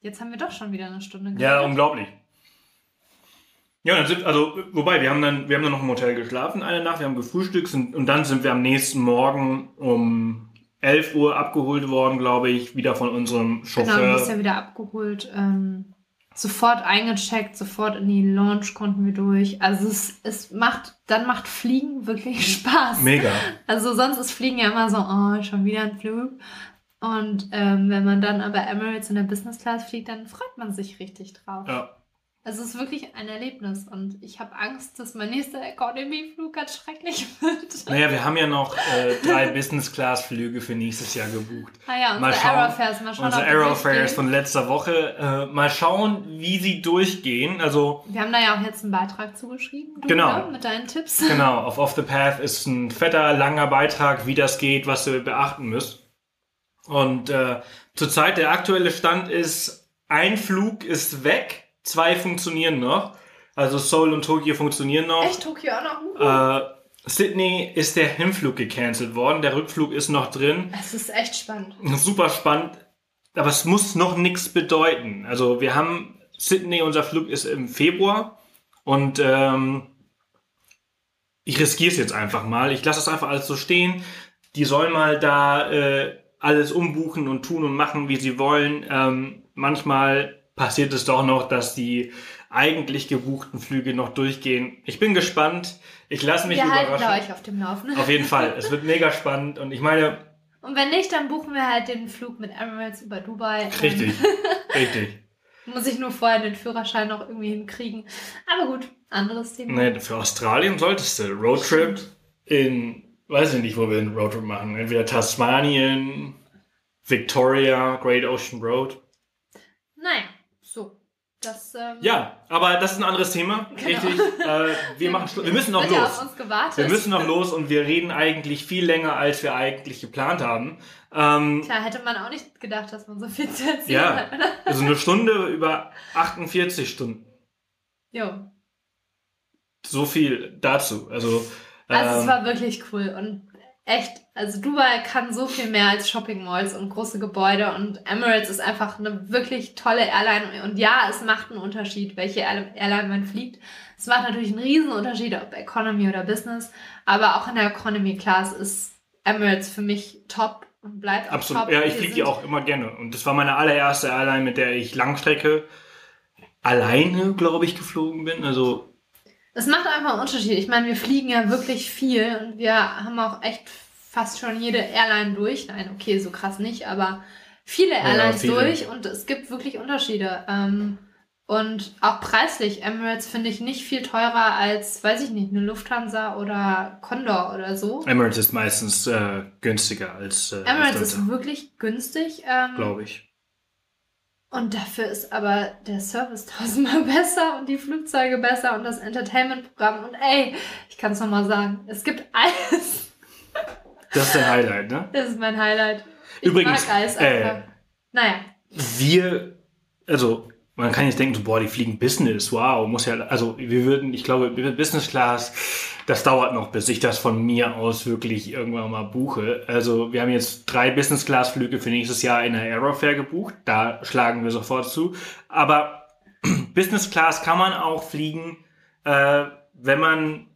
jetzt haben wir doch schon wieder eine Stunde gehabt. Ja, unglaublich. Ja, dann sind, also, wobei, wir haben dann, wir haben dann noch im Hotel geschlafen eine Nacht, wir haben gefrühstückt und, und dann sind wir am nächsten Morgen um 11 Uhr abgeholt worden, glaube ich, wieder von unserem Chauffeur. Genau, du bist ja wieder abgeholt. Ähm, sofort eingecheckt, sofort in die Launch konnten wir durch. Also es, es macht, dann macht Fliegen wirklich <laughs> Spaß. Mega. Also sonst ist Fliegen ja immer so, oh, schon wieder ein Flug. Und ähm, wenn man dann aber Emirates in der Business Class fliegt, dann freut man sich richtig drauf. Ja. Also es ist wirklich ein Erlebnis und ich habe Angst, dass mein nächster Economy-Flug ganz schrecklich <laughs> wird. Naja, wir haben ja noch äh, drei Business-Class-Flüge für nächstes Jahr gebucht. Ah ja, unsere mal Aerofares. Mal schauen, unsere Aerofares von letzter Woche. Äh, mal schauen, wie sie durchgehen. Also Wir haben da ja auch jetzt einen Beitrag zugeschrieben. Du, genau. Ne, mit deinen Tipps. <laughs> Genau, auf Off the Path ist ein fetter, langer Beitrag, wie das geht, was ihr beachten müsst. Und äh, zurzeit der aktuelle Stand ist, ein Flug ist weg Zwei funktionieren noch. Also Seoul und Tokio funktionieren noch. Echt? Tokio auch noch? Äh, Sydney ist der Hinflug gecancelt worden. Der Rückflug ist noch drin. Es ist echt spannend. Super spannend. Aber es muss noch nichts bedeuten. Also wir haben Sydney, unser Flug ist im Februar. Und ähm, ich riskiere es jetzt einfach mal. Ich lasse es einfach alles so stehen. Die sollen mal da äh, alles umbuchen und tun und machen, wie sie wollen. Ähm, manchmal passiert es doch noch, dass die eigentlich gebuchten Flüge noch durchgehen. Ich bin gespannt. Ich lasse mich wir überraschen. Wir euch auf dem Laufenden. Auf jeden Fall. Es wird mega spannend und ich meine. Und wenn nicht, dann buchen wir halt den Flug mit Emirates über Dubai. Richtig, <laughs> richtig. Muss ich nur vorher den Führerschein noch irgendwie hinkriegen. Aber gut, anderes Thema. Nee, für Australien solltest du. Roadtrip in, weiß ich nicht, wo wir einen Roadtrip machen. Entweder Tasmanien, Victoria, Great Ocean Road. Naja. Das, ähm, ja, aber das ist ein anderes Thema. <laughs> Genau. Richtig. Äh, wir, machen wir müssen noch los. Wir müssen noch los und wir reden eigentlich viel länger, als wir eigentlich geplant haben. Ähm, Klar, hätte man auch nicht gedacht, dass man so viel zu erzählen ja, hat. Oder? Also eine Stunde über 48 Stunden. Jo. so viel dazu. Also, Also es ähm, war wirklich cool und echt, also Dubai kann so viel mehr als Shopping Malls und große Gebäude und Emirates ist einfach eine wirklich tolle Airline und ja, es macht einen Unterschied, welche Air- Airline man fliegt. Es macht natürlich einen riesen Unterschied, ob Economy oder Business, aber auch in der Economy Class ist Emirates für mich top und bleibt auch absolut. top. Ja, ich fliege die auch immer gerne. Und das war meine allererste Airline, mit der ich Langstrecke alleine, glaube ich, geflogen bin. Also, Es macht einfach einen Unterschied. Ich meine, wir fliegen ja wirklich viel und wir haben auch echt fast schon jede Airline durch. Nein, okay, so krass nicht, aber viele Airlines viele. durch und es gibt wirklich Unterschiede. Ähm, und auch preislich, Emirates finde ich nicht viel teurer als, weiß ich nicht, eine Lufthansa oder Condor oder so. Emirates ist meistens äh, günstiger als äh, Emirates Lufthansa, ist wirklich günstig. Ähm, glaube ich. Und dafür ist aber der Service <laughs> tausendmal besser und die Flugzeuge besser und das Entertainment-Programm. Und ey, ich kann es nochmal sagen, es gibt <laughs> Eis. Das ist der Highlight, ne? Das ist mein Highlight. Ich Übrigens, mag Eis äh, einfach. naja, wir, also man kann jetzt denken, so, boah, die fliegen Business, wow, muss ja, also wir würden, ich glaube, Business Class, das dauert noch, bis ich das von mir aus wirklich irgendwann mal buche. Also wir haben jetzt drei Business Class Flüge für nächstes Jahr in der Aerofair gebucht, da schlagen wir sofort zu. Aber <clears throat> Business Class kann man auch fliegen, äh, wenn man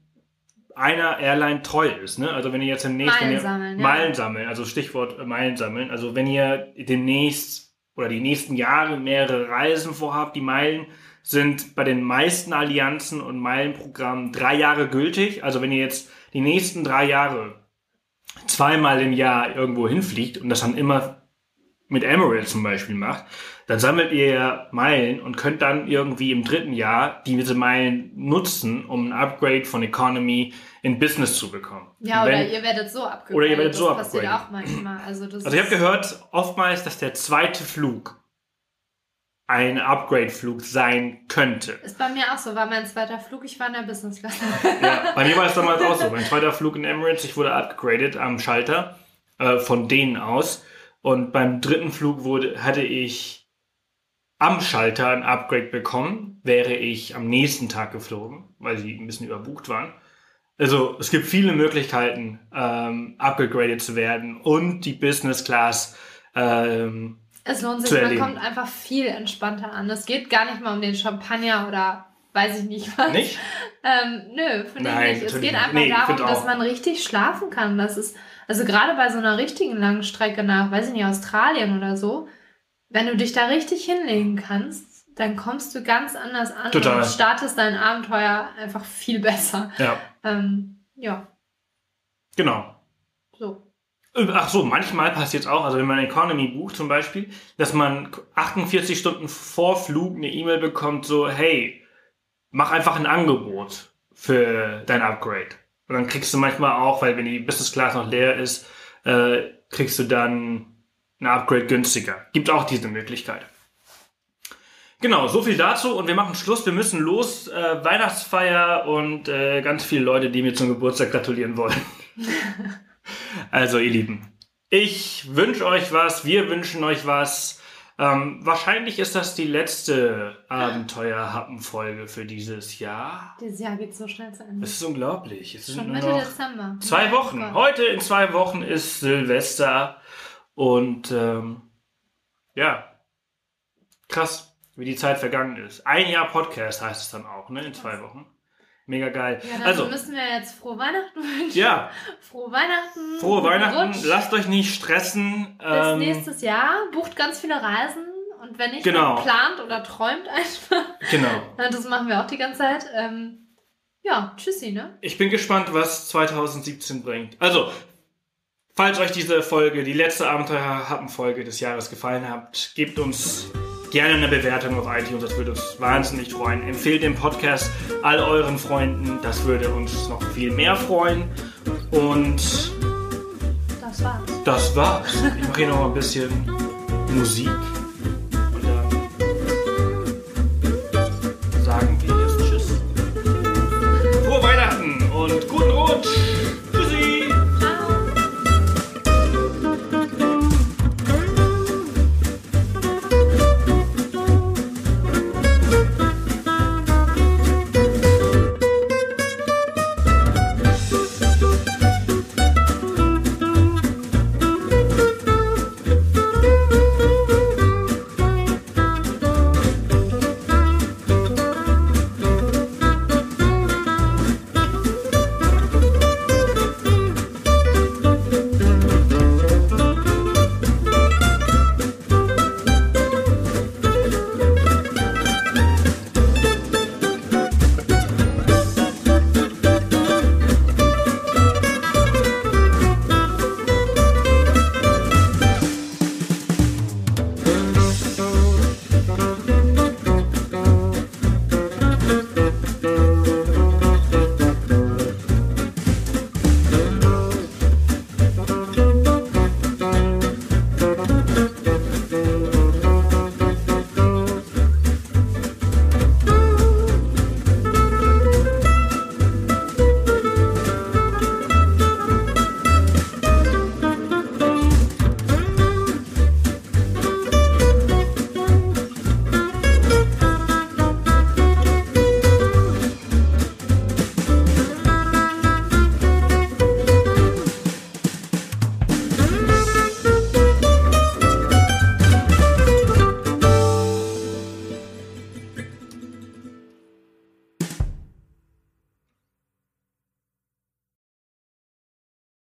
einer Airline treu ist. Ne? Also wenn ihr jetzt demnächst Meilen sammeln, ja. Meilen sammeln, also Stichwort äh, Meilen sammeln. Also wenn ihr demnächst oder die nächsten Jahre mehrere Reisen vorhabt, die Meilen sind bei den meisten Allianzen und Meilenprogrammen drei Jahre gültig. Also wenn ihr jetzt die nächsten drei Jahre zweimal im Jahr irgendwo hinfliegt und das dann immer mit Emirates zum Beispiel macht, dann sammelt ihr ja Meilen und könnt dann irgendwie im dritten Jahr diese Meilen nutzen, um ein Upgrade von Economy in Business zu bekommen. ja, Und oder wenn- ihr werdet so abgegradet. Oder ihr werdet so Das passiert auch manchmal. Also, das also ich habe gehört oftmals, dass der zweite Flug ein Upgrade-Flug sein könnte. Ist bei mir auch so, war mein zweiter Flug, ich war in der Business Class. Ja, bei mir war es damals auch so. <laughs> Mein zweiter Flug in Emirates, ich wurde upgradet am Schalter äh, von denen aus. Und beim dritten Flug wurde, hatte ich am Schalter ein Upgrade bekommen, wäre ich am nächsten Tag geflogen, weil sie ein bisschen überbucht waren. Also es gibt viele Möglichkeiten, ähm, upgegradet zu werden und die Business Class ähm, Es lohnt sich, man kommt einfach viel entspannter an. Es geht gar nicht mal um den Champagner oder weiß ich nicht was. nicht? Ähm, nö, finde ich nicht. Es geht einfach Nee, darum, dass man richtig schlafen kann. Das ist, also gerade bei so einer richtigen langen Strecke nach, weiß ich nicht, Australien oder so, wenn du dich da richtig hinlegen kannst, dann kommst du ganz anders an Total. und startest dein Abenteuer einfach viel besser. Ja, Ähm, ja, genau. so. Ach so, manchmal passiert es auch, also wenn man Economy bucht zum Beispiel, dass man 48 Stunden vor Flug eine E-Mail bekommt, so, hey, mach einfach ein Angebot für dein Upgrade. Und dann kriegst du manchmal auch, weil wenn die Business Class noch leer ist, äh, kriegst du dann ein Upgrade günstiger. Gibt auch diese Möglichkeit. Genau, so viel dazu und wir machen Schluss. Wir müssen los. Äh, Weihnachtsfeier und äh, ganz viele Leute, die mir zum Geburtstag gratulieren wollen. <laughs> Also, ihr Lieben, ich wünsche euch was, wir wünschen euch was. Ähm, wahrscheinlich ist das die letzte Abenteuer-Happen-Folge für dieses Jahr. Dieses Jahr geht so schnell zu Ende. Es ist unglaublich. Es Schon Mitte noch Dezember. zwei Mein Wochen. Gott. Heute in zwei Wochen ist Silvester. Und ähm, ja, krass, wie die Zeit vergangen ist. Ein Jahr Podcast heißt es dann auch, ne? In zwei Wochen. Mega geil. Ja, also, müssen wir jetzt frohe Weihnachten wünschen. ja, Frohe Weihnachten. frohe Weihnachten. Rutsch. Lasst euch nicht stressen. Bis Ähm, nächstes Jahr. Bucht ganz viele Reisen. Und wenn nicht, Genau. plant oder träumt einfach. Genau. <laughs> Das machen wir auch die ganze Zeit. Ähm, ja, tschüssi, ne? Ich bin gespannt, was 2017 bringt. Also, falls euch diese Folge, die letzte Abenteuer-Happen-Folge des Jahres gefallen hat, gebt uns gerne eine Bewertung auf iTunes. Das würde uns wahnsinnig freuen. Empfehlt den Podcast all euren Freunden. Das würde uns noch viel mehr freuen. Und Das war's. das war's. Ich mache hier noch ein bisschen Musik.